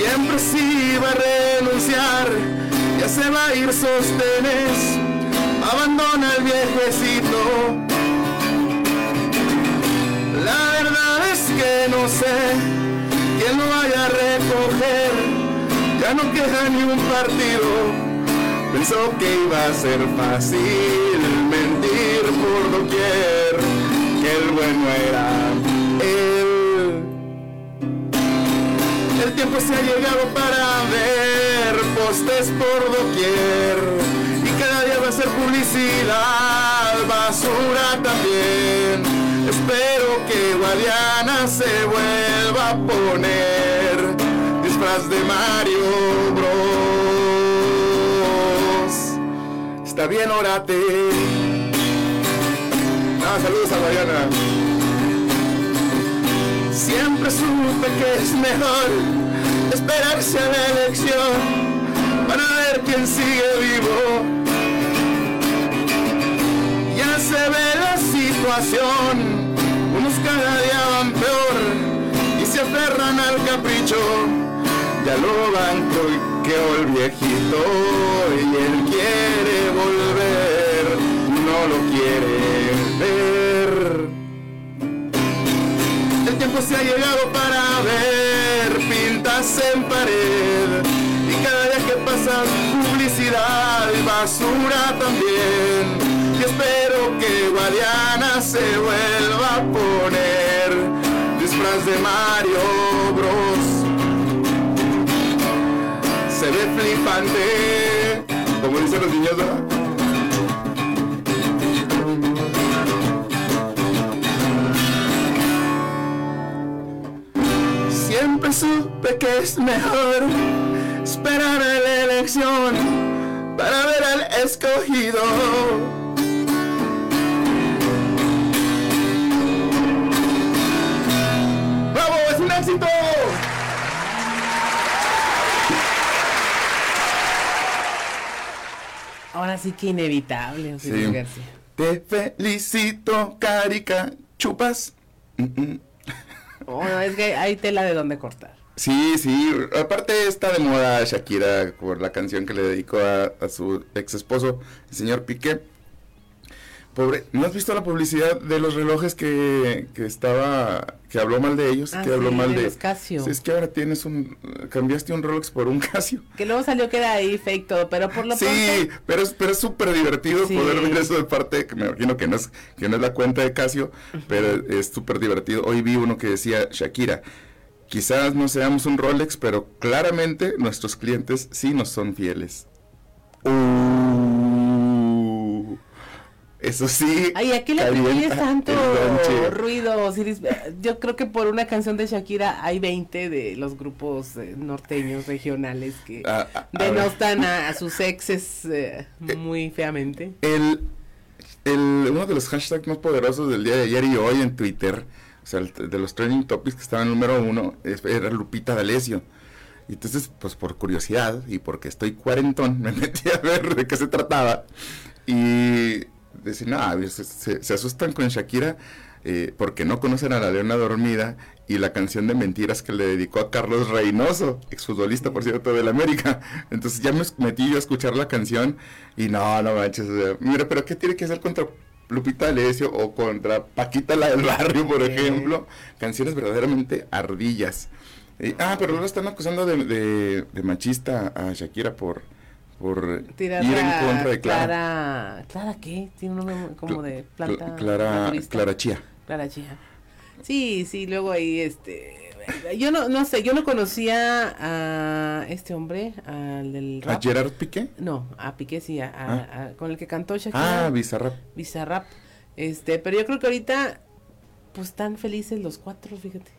Siempre se iba a renunciar ya se va a ir sostenes, abandona el viejecito. La verdad es que no sé quién lo vaya a recoger, ya no queda ni un partido. Pensó que iba a ser fácil mentir por doquier, que el bueno era El tiempo se ha llegado para ver postes por doquier y cada día va a ser publicidad, basura también. Espero que Guadiana se vuelva a poner disfraz de Mario Bros. Está bien, orate. Ah, saludos a Guadiana. Siempre supe que es mejor esperarse a la elección para ver quién sigue vivo. Ya se ve la situación, unos cada día van peor y se aferran al capricho. Ya lo banco y quedó el viejito y él quiere volver, no lo quiere se ha llegado para ver pintas en pared pasa publicidad y basura también. Y espero que Guadiana se vuelva a poner disfraz de Mario Bros. Se ve flipante, como dicen los niños, Siempre supe que es mejor esperar a la elección para ver al escogido. ¡Bravo! ¡Es un éxito! Ahora sí que inevitable, sí. Te felicito, Carica. ¿Chupas? Es que hay tela de donde cortar. Sí, sí. Aparte está de moda Shakira por la canción que le dedicó a, su ex esposo, el señor Piqué. Pobre, ¿no has visto la publicidad de los relojes que, que estaba, que habló mal de ellos? Ah, que habló mal de, Casio. Sí, es que ahora tienes un, cambiaste un Rolex por un (laughs) Casio. Que luego salió que era ahí fake todo, pero por lo sí, pero es, pero es súper divertido poder ver eso de parte, que me imagino que no es, que no es la cuenta de Casio, pero es súper divertido. Hoy vi uno que decía Shakira quizás no seamos un Rolex, pero claramente nuestros clientes sí nos son fieles. Uh, eso sí. Ay, aquí le calienta oyes tanto ruido. Yo creo que por una canción de Shakira hay 20 de los grupos eh, norteños regionales que Ah, ah, a denostan a, a sus exes eh, muy feamente. El, el- uno de los hashtags más poderosos del día de ayer y hoy en Twitter, o sea, el- de los trending topics que estaban número uno, era Lupita D'Alessio. Y entonces, pues por curiosidad y porque estoy cuarentón, (laughs) me metí a ver de qué se trataba. Y decían, no, se, se- se asustan con Shakira eh, porque no conocen a la Leona Dormida y la canción de mentiras que le dedicó a Carlos Reynoso, exfutbolista, por cierto, del América. (laughs) Entonces ya me metí yo a escuchar la canción y no, no manches. o sea, mira, pero ¿qué tiene que hacer contra Lupita D'Alessio o contra Paquita la del barrio, por ejemplo? Canciones verdaderamente ardillas. Eh, ah, pero luego están acusando de, de- de machista a Shakira por, por ir en contra de Clara. Clara. ¿Clara qué? Tiene un nombre como de planta. Cla- Clara. Clara Chía. Clara Chía. Sí, sí, luego ahí este yo no no sé, yo no conocía a este hombre, al del ¿A. Gerard Piqué? No, a Piqué sí, a, a- Ah. a- con el que cantó Shakira. Ah, Bizarrap. Bizarrap. Este, pero yo creo que ahorita pues están felices los cuatro, fíjate.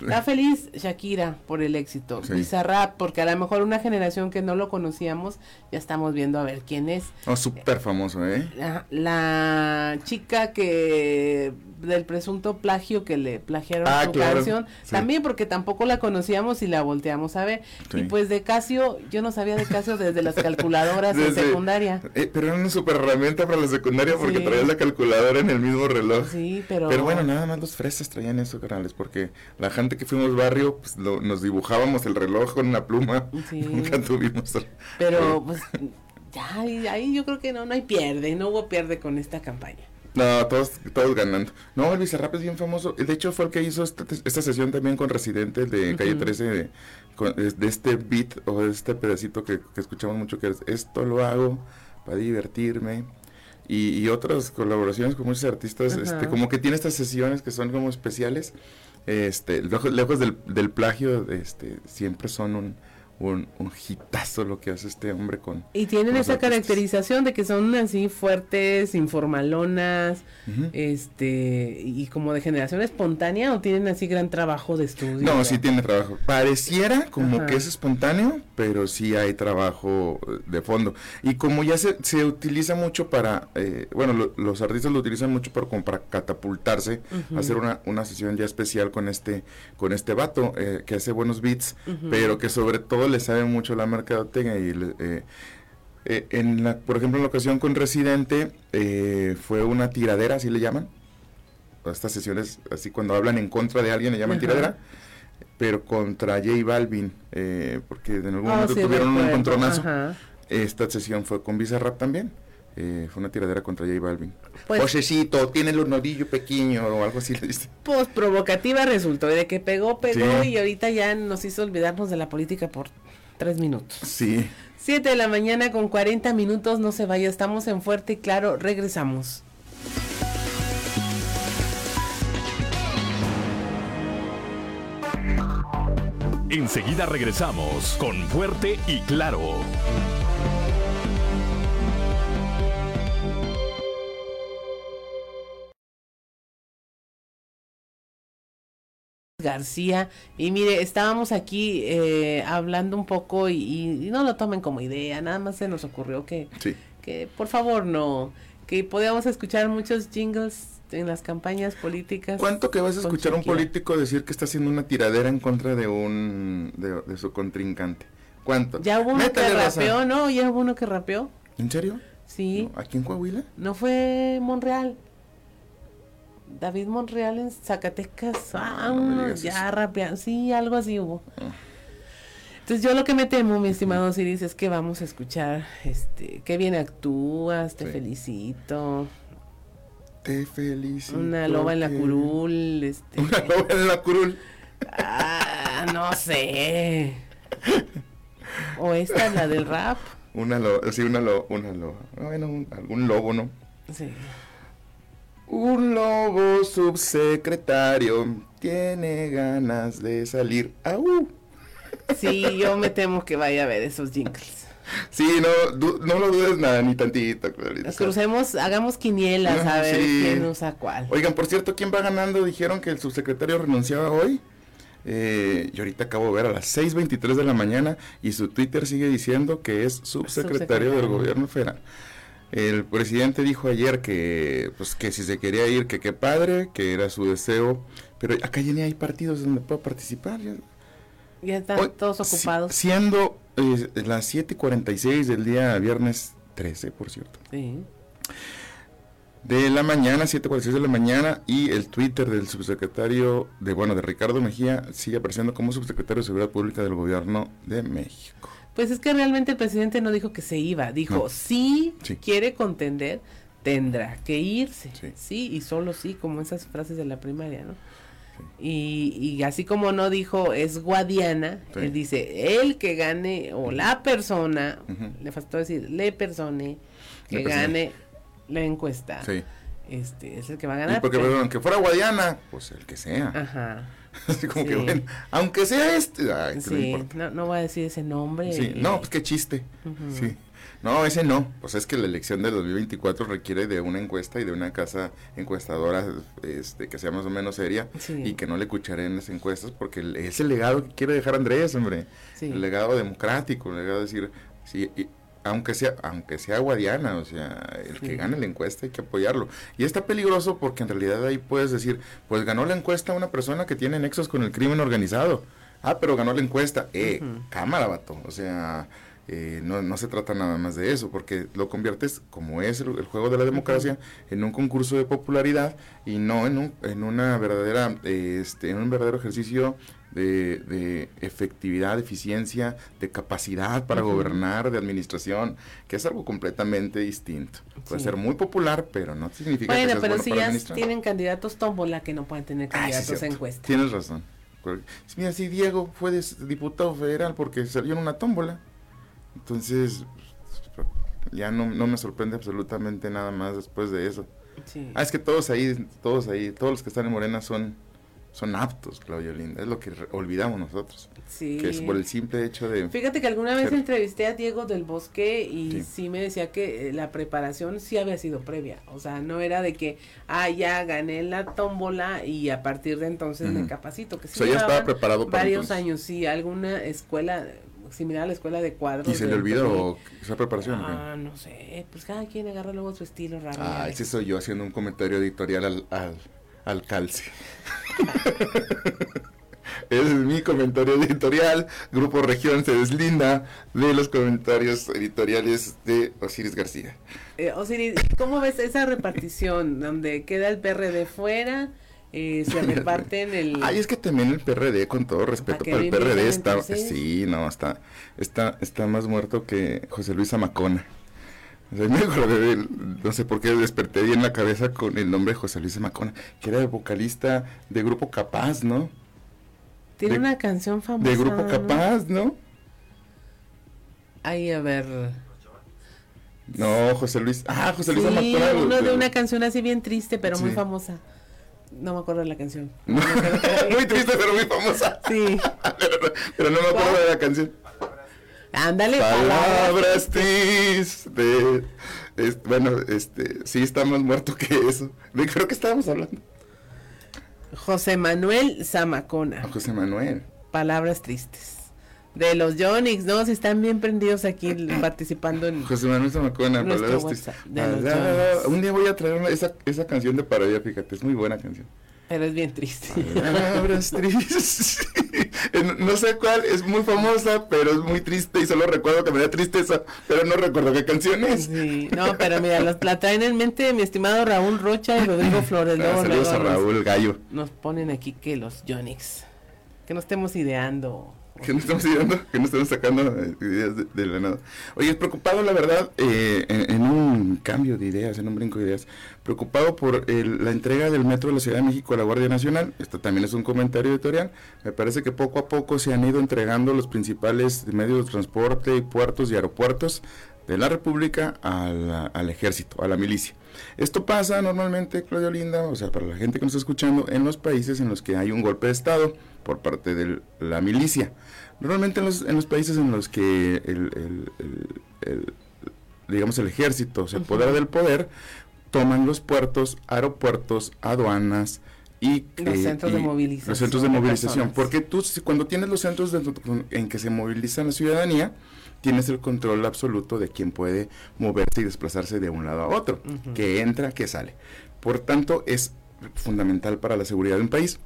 Está feliz Shakira por el éxito. Sí. Bizarrap, porque a lo mejor una generación que no lo conocíamos, ya estamos viendo a ver quién es. Oh, súper famoso, ¿eh? La, la chica que del presunto plagio que le plagiaron Ah, su claro, canción, sí. también porque tampoco la conocíamos y la volteamos a ver. Sí. Y pues de Casio, yo no sabía de Casio desde las calculadoras en (laughs) Desde- secundaria. Eh, pero era una super herramienta para la secundaria porque traías la calculadora en el mismo reloj. Sí, pero... Pero bueno, nada más los fresas traían eso, canales, porque la gente que fuimos barrio, pues lo- nos dibujábamos el reloj con una pluma. Sí. (laughs) Nunca tuvimos. Pero pues ya ahí, yo creo que no, no hay pierde, no hubo pierde con esta campaña. No, todos, todos ganando. No, el Bizarrap es bien famoso. De hecho, fue el que hizo esta, esta sesión también con Residente de Calle Ujú. 13, de, con- de- de este beat o de este pedacito que, que escuchamos mucho, que es Esto lo hago para divertirme. Y, y otras colaboraciones con muchos artistas, Ajá. este, como que tiene estas sesiones que son como especiales. Este, lejos, lejos del, del plagio, este, siempre son un, un, un hitazo lo que hace este hombre con... Y tienen con esa artistas. caracterización de que son así fuertes, informalonas, este, y como de generación espontánea o tienen así gran trabajo de estudio. No, sí tiene trabajo. Pareciera como Ajá. que es espontáneo, pero sí hay trabajo eh, de fondo. Y como ya se, se utiliza mucho para, eh, bueno, lo- los artistas lo utilizan mucho para, como para catapultarse, hacer una, una sesión ya especial con este, con este vato eh, que hace buenos beats, pero que sobre todo le sabe mucho la mercadotecnia y eh, eh, en la, por ejemplo, en la ocasión con Residente eh, fue una tiradera, así le llaman. Estas sesiones, así cuando hablan en contra de alguien, le llaman Ajá. tiradera. Pero contra J Balvin, eh, porque en algún Oh, momento sí, tuvieron un encontronazo. ajá. Esta sesión fue con Bizarrap también. Eh, fue una tiradera contra J Balvin. Pues- Josecito, tiene el nodillo pequeño o algo así le dice. Pues provocativa resultó, de que pegó, pegó Sí. y ahorita ya nos hizo olvidarnos de la política por tres minutos. Sí. Siete de la mañana con 40 minutos, no se vaya, estamos en Fuerte y Claro, regresamos. Enseguida regresamos con Fuerte y Claro. García. Y mire, estábamos aquí eh, hablando un poco y, y- y no lo tomen como idea, nada más se nos ocurrió que, Sí. que por favor no, que podíamos escuchar muchos jingles en las campañas políticas. ¿Cuánto que vas a escuchar a un político decir que está haciendo una tiradera en contra de un de, de su contrincante? ¿Cuánto? Ya hubo uno Métale, que raza. rapeó, ¿no? Ya hubo uno que rapeó. ¿En serio? Sí. ¿Aquí en Coahuila? No fue Monreal. David Monreal en Zacatecas. Ah, no digas ya rapeando. Sí, algo así hubo. Entonces yo lo que me temo, mi estimado Siris, es que vamos a escuchar, este, qué bien actúas, te Sí. felicito. Te felicito. Una loba en la curul, este. (laughs) Una loba en la curul. Ah, no sé. O esta, la del rap. Una loba, sí, una loba, una loba. Bueno, un- algún lobo, ¿no? Sí. Un lobo subsecretario tiene ganas de salir. ¡Au! Sí, yo me temo que vaya a ver esos jingles. Sí, no, no lo dudes nada, ni tantito. crucemos, hagamos quinielas a ver quién usa cuál. Oigan, por cierto, ¿quién va ganando? Dijeron que el subsecretario renunciaba hoy. Eh, yo ahorita acabo de ver a las 6.23 de la mañana y su Twitter sigue diciendo que es subsecretario, del gobierno federal. El presidente dijo ayer que, pues, que si se quería ir, que qué padre, que era su deseo, pero acá ya ni hay partidos donde pueda participar. Ya, están todos ocupados. Siendo eh, las 7.46 del día viernes 13, por cierto. Sí de la mañana, 7.46 de la mañana, y el Twitter del subsecretario, de bueno, de Ricardo Mejía, sigue apareciendo como subsecretario de Seguridad Pública del Gobierno de México. Pues es que realmente el presidente no dijo que se iba, dijo, si quiere contender, tendrá que irse, sí. y solo sí, como esas frases de la primaria, ¿no? Y, y, así como no dijo es Guadiana, él dice el que gane o la persona, le faltó decir le persone que gane la encuesta, este, es el que va a ganar. porque, perdón, aunque fuera Guadiana, pues el que sea. Ajá. (laughs) Así como que, bueno, aunque sea este, ay, sí, no, no, voy a decir ese nombre. Sí, no, pues qué chiste. Sí. No, ese no. Pues es que la elección del 2024 requiere de una encuesta y de una casa encuestadora este, que sea más o menos seria y que no le en las encuestas porque es el legado que quiere dejar Andrés, hombre. El legado democrático, el legado de decir, sí, aunque sea, aunque sea Guadiana, o sea, el que gane la encuesta hay que apoyarlo. Y está peligroso porque en realidad ahí puedes decir, pues ganó la encuesta una persona que tiene nexos con el crimen organizado. Ah, pero ganó la encuesta. Eh, cámara, vato. O sea, eh, no, no, se trata nada más de eso, porque lo conviertes, como es el, juego de la democracia, en un concurso de popularidad y no en, un, en una verdadera, este, en un verdadero ejercicio de, efectividad, de eficiencia, de capacidad para gobernar, de administración, que es algo completamente distinto. Puede ser muy popular, pero no significa que sea pero si ya tienen candidatos tómbola que no pueden tener ah, candidatos en encuesta. Tienes razón. Mira, si Diego fue diputado federal porque salió en una tómbola, entonces ya no, no me sorprende absolutamente nada más después de eso. Ah, es que todos ahí, todos ahí, todos los que están en Morena son son aptos, Claudio Linda, es lo que olvidamos nosotros. Sí. Que es por el simple hecho de... Fíjate que alguna vez entrevisté a Diego del Bosque y sí. me decía que eh, la preparación sí había sido previa, o sea, no era de que, ah, ya gané la tómbola y a partir de entonces me capacito, que sí o sea, ya estaba preparado para varios años, sí, alguna escuela similar a la escuela de cuadros. ¿Y se le olvidó esa preparación? Ah, no sé, pues cada quien agarra luego su estilo raro. Ah, ese soy yo haciendo un comentario editorial al, al, al calce. (laughs) (laughs) Ese es mi comentario editorial. Grupo Región se deslinda de los comentarios editoriales de Osiris García. Eh, Osiris, ¿cómo ves esa repartición donde queda el PRD fuera? Eh, se reparten el... (laughs) Ay, es que también el PRD, con todo respeto para el PRD, está... Sí, no, está, está, está más muerto que José Luis Amacona. (laughs) no sé por qué desperté bien la cabeza con el nombre de José Luis Macona, que era el vocalista de Grupo Capaz, ¿no? Tiene una canción famosa. De Grupo Capaz, ¿no? Ahí, a ver. No, José Luis. Ah, José Luis sí, Uno de una canción así bien triste, pero muy famosa. No me acuerdo de la canción. (laughs) muy triste, pero muy famosa. Sí. (laughs) pero, no me acuerdo de la canción. Ándale. Palabras tristes. bueno, este, sí está más muerto que eso. ¿De creo que estábamos hablando? José Manuel Zamacona. Ah, José Manuel. Palabras tristes. De los Jonix, ¿no? Si están bien prendidos aquí (clears throat) participando en. José Manuel Zamacona, palabras tristes. un día voy a traer esa, esa canción de parodia, fíjate, es muy buena canción. Pero es bien triste. Palabras tristes. (laughs) no sé cuál, es muy famosa, pero es muy triste y solo recuerdo que me da tristeza, pero no recuerdo qué canción es. Sí, no, pero mira, la traen en mente mi estimado Raúl Rocha y Rodrigo Flores. Ah, saludos a Raúl Gallo. Nos ponen aquí que los Jonix. Que no estemos ideando que no estamos ideando, que no estamos sacando eh, ideas de, la nada. Oye, preocupado, la verdad, eh, en, cambio de ideas, en un brinco de ideas, preocupado por la entrega del metro de la Ciudad de México a la Guardia Nacional. Esto también es un comentario editorial. Me parece que poco a poco se han ido entregando los principales medios de transporte, y puertos y aeropuertos de la República al ejército, a la milicia. Esto pasa normalmente, Claudia Linda, o sea, para la gente que nos está escuchando, en los países en los que hay un golpe de Estado por parte de la milicia. Normalmente en los, en los países en los que el, digamos, el ejército se apodera del poder, toman los puertos, aeropuertos, aduanas, y los eh, centros de movilización. Los centros de movilización. porque tú, cuando tienes los centros en que se moviliza la ciudadanía, tienes el control absoluto de quién puede moverse y desplazarse de un lado a otro, que entra, que sale. Por tanto, es fundamental para la seguridad de un país.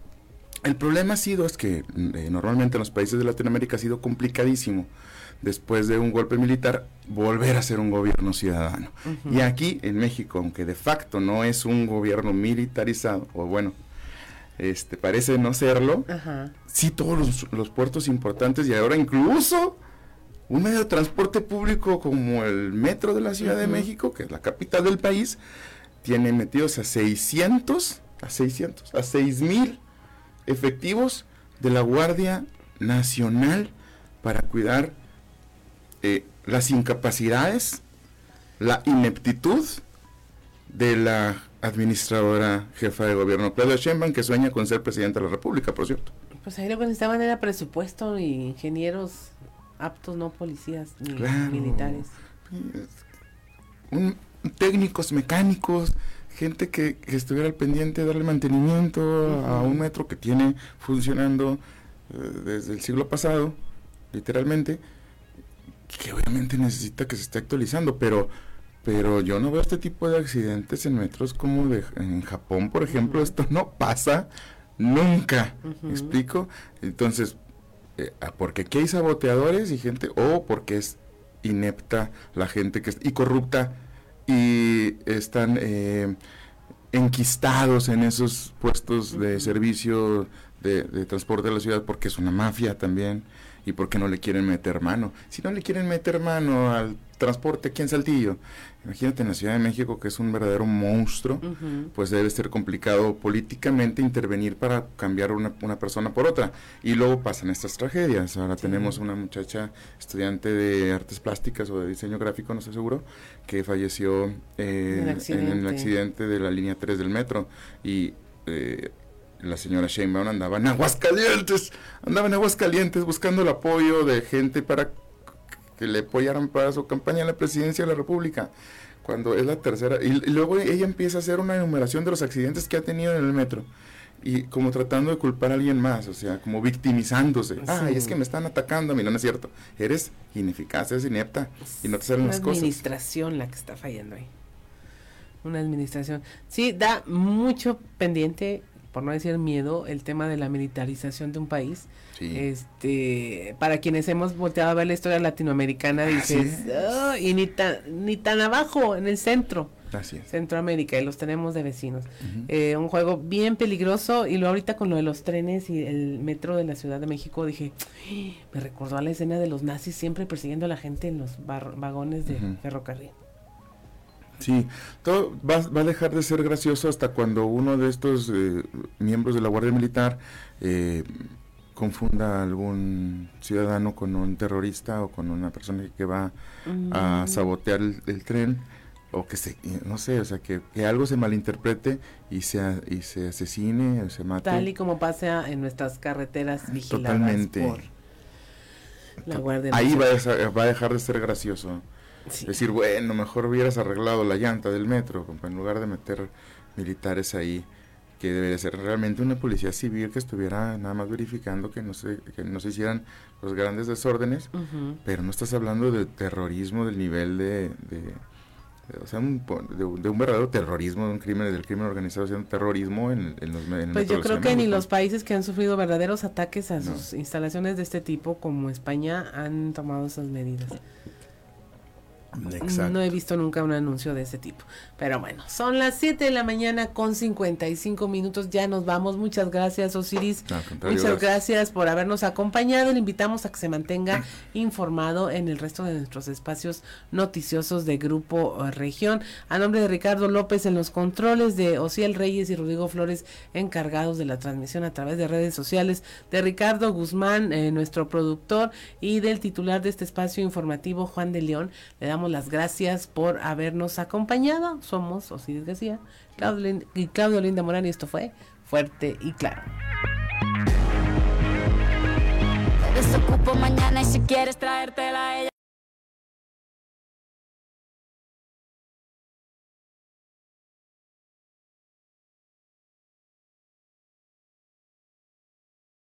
El problema ha sido es que eh, normalmente en los países de Latinoamérica ha sido complicadísimo después de un golpe militar volver a ser un gobierno ciudadano. Y aquí en México, aunque de facto no es un gobierno militarizado, o bueno, este parece no serlo, sí todos los, los, puertos importantes y ahora incluso un medio de transporte público como el metro de la Ciudad de México, que es la capital del país, tiene metidos a 600, a 600, a 6 mil efectivos de la Guardia Nacional para cuidar eh, las incapacidades, la ineptitud de la administradora jefa de gobierno, Claudia Sheinbaum, que sueña con ser presidenta de la República, por cierto. Pues ahí lo que necesitaban era presupuesto y ingenieros aptos, no policías ni militares. Un, técnicos, mecánicos, gente que, estuviera al pendiente de darle mantenimiento a un metro que tiene funcionando eh, desde el siglo pasado, literalmente, que obviamente necesita que se esté actualizando, pero pero yo no veo este tipo de accidentes en metros como de, en Japón, por ejemplo, esto no pasa nunca, ¿me explico? Entonces, eh, ah, porque aquí hay saboteadores y gente, o porque es inepta la gente que y corrupta y están eh, enquistados en esos puestos de servicio de, de, transporte de la ciudad porque es una mafia también y porque no le quieren meter mano. Si no le quieren meter mano al transporte aquí en Saltillo, imagínate en la Ciudad de México que es un verdadero monstruo, pues debe ser complicado políticamente intervenir para cambiar una, una, persona por otra. Y luego pasan estas tragedias. Ahora tenemos una muchacha estudiante de artes plásticas o de diseño gráfico, no sé seguro, que falleció eh, en, el accidente de la línea 3 del metro. Y eh, la señora Sheinbaum andaba en Aguascalientes, andaba en Aguascalientes buscando el apoyo de gente para que le apoyaran para su campaña en la presidencia de la República. Cuando es la tercera, y, luego ella empieza a hacer una enumeración de los accidentes que ha tenido en el metro y como tratando de culpar a alguien más, o sea, como victimizándose. Ay, es que me están atacando a mí, no, es cierto. Eres ineficaz, eres inepta y no te salen las cosas. Una administración la que está fallando ahí. Una administración. Sí, da mucho pendiente por no decir miedo, el tema de la militarización de un país. Este, para quienes hemos volteado a ver la historia latinoamericana, dices, y ni tan, ni tan abajo, en el centro. Centroamérica, y los tenemos de vecinos. Eh, un juego bien peligroso, y luego ahorita con lo de los trenes y el metro de la Ciudad de México, dije, me recordó a la escena de los nazis siempre persiguiendo a la gente en los vagones de ferrocarril. Sí, todo va, va, a dejar de ser gracioso hasta cuando uno de estos eh, miembros de la Guardia Militar eh, confunda a algún ciudadano con un terrorista o con una persona que va a mm. sabotear el, tren o que se, no sé, o sea, que, algo se malinterprete y se, y se asesine o se mate. Tal y como pasa en nuestras carreteras vigiladas Totalmente. por la Guardia Ahí va a, va a dejar de ser gracioso. Decir, bueno, mejor hubieras arreglado la llanta del metro, en lugar de meter militares ahí, que debería ser realmente una policía civil que estuviera nada más verificando que no se, que no se hicieran los grandes desórdenes, pero no estás hablando de terrorismo del nivel de, o sea, de, un verdadero terrorismo, de un crimen, del crimen organizado, siendo terrorismo en, los en Pues yo creo que ni los países que han sufrido verdaderos ataques a sus instalaciones de este tipo, como España, han tomado esas medidas. No he visto nunca un anuncio de ese tipo. Pero bueno, son las 7 de la mañana con 55 minutos. Ya nos vamos. Muchas gracias, Osiris. Muchas gracias. por habernos acompañado. Le invitamos a que se mantenga (clears throat) informado en el resto de nuestros espacios noticiosos de Grupo eh, Región. A nombre de Ricardo López en los controles, de Ociel Reyes y Rodrigo Flores encargados de la transmisión a través de redes sociales, de Ricardo Guzmán, eh, nuestro productor, y del titular de este espacio informativo, Juan de León. Le damos damos las gracias por habernos acompañado. Somos Osiris García Claudio y Claudio Linda Morán y esto fue Fuerte y Claro. desocupo mañana y si quieres traértela a ella.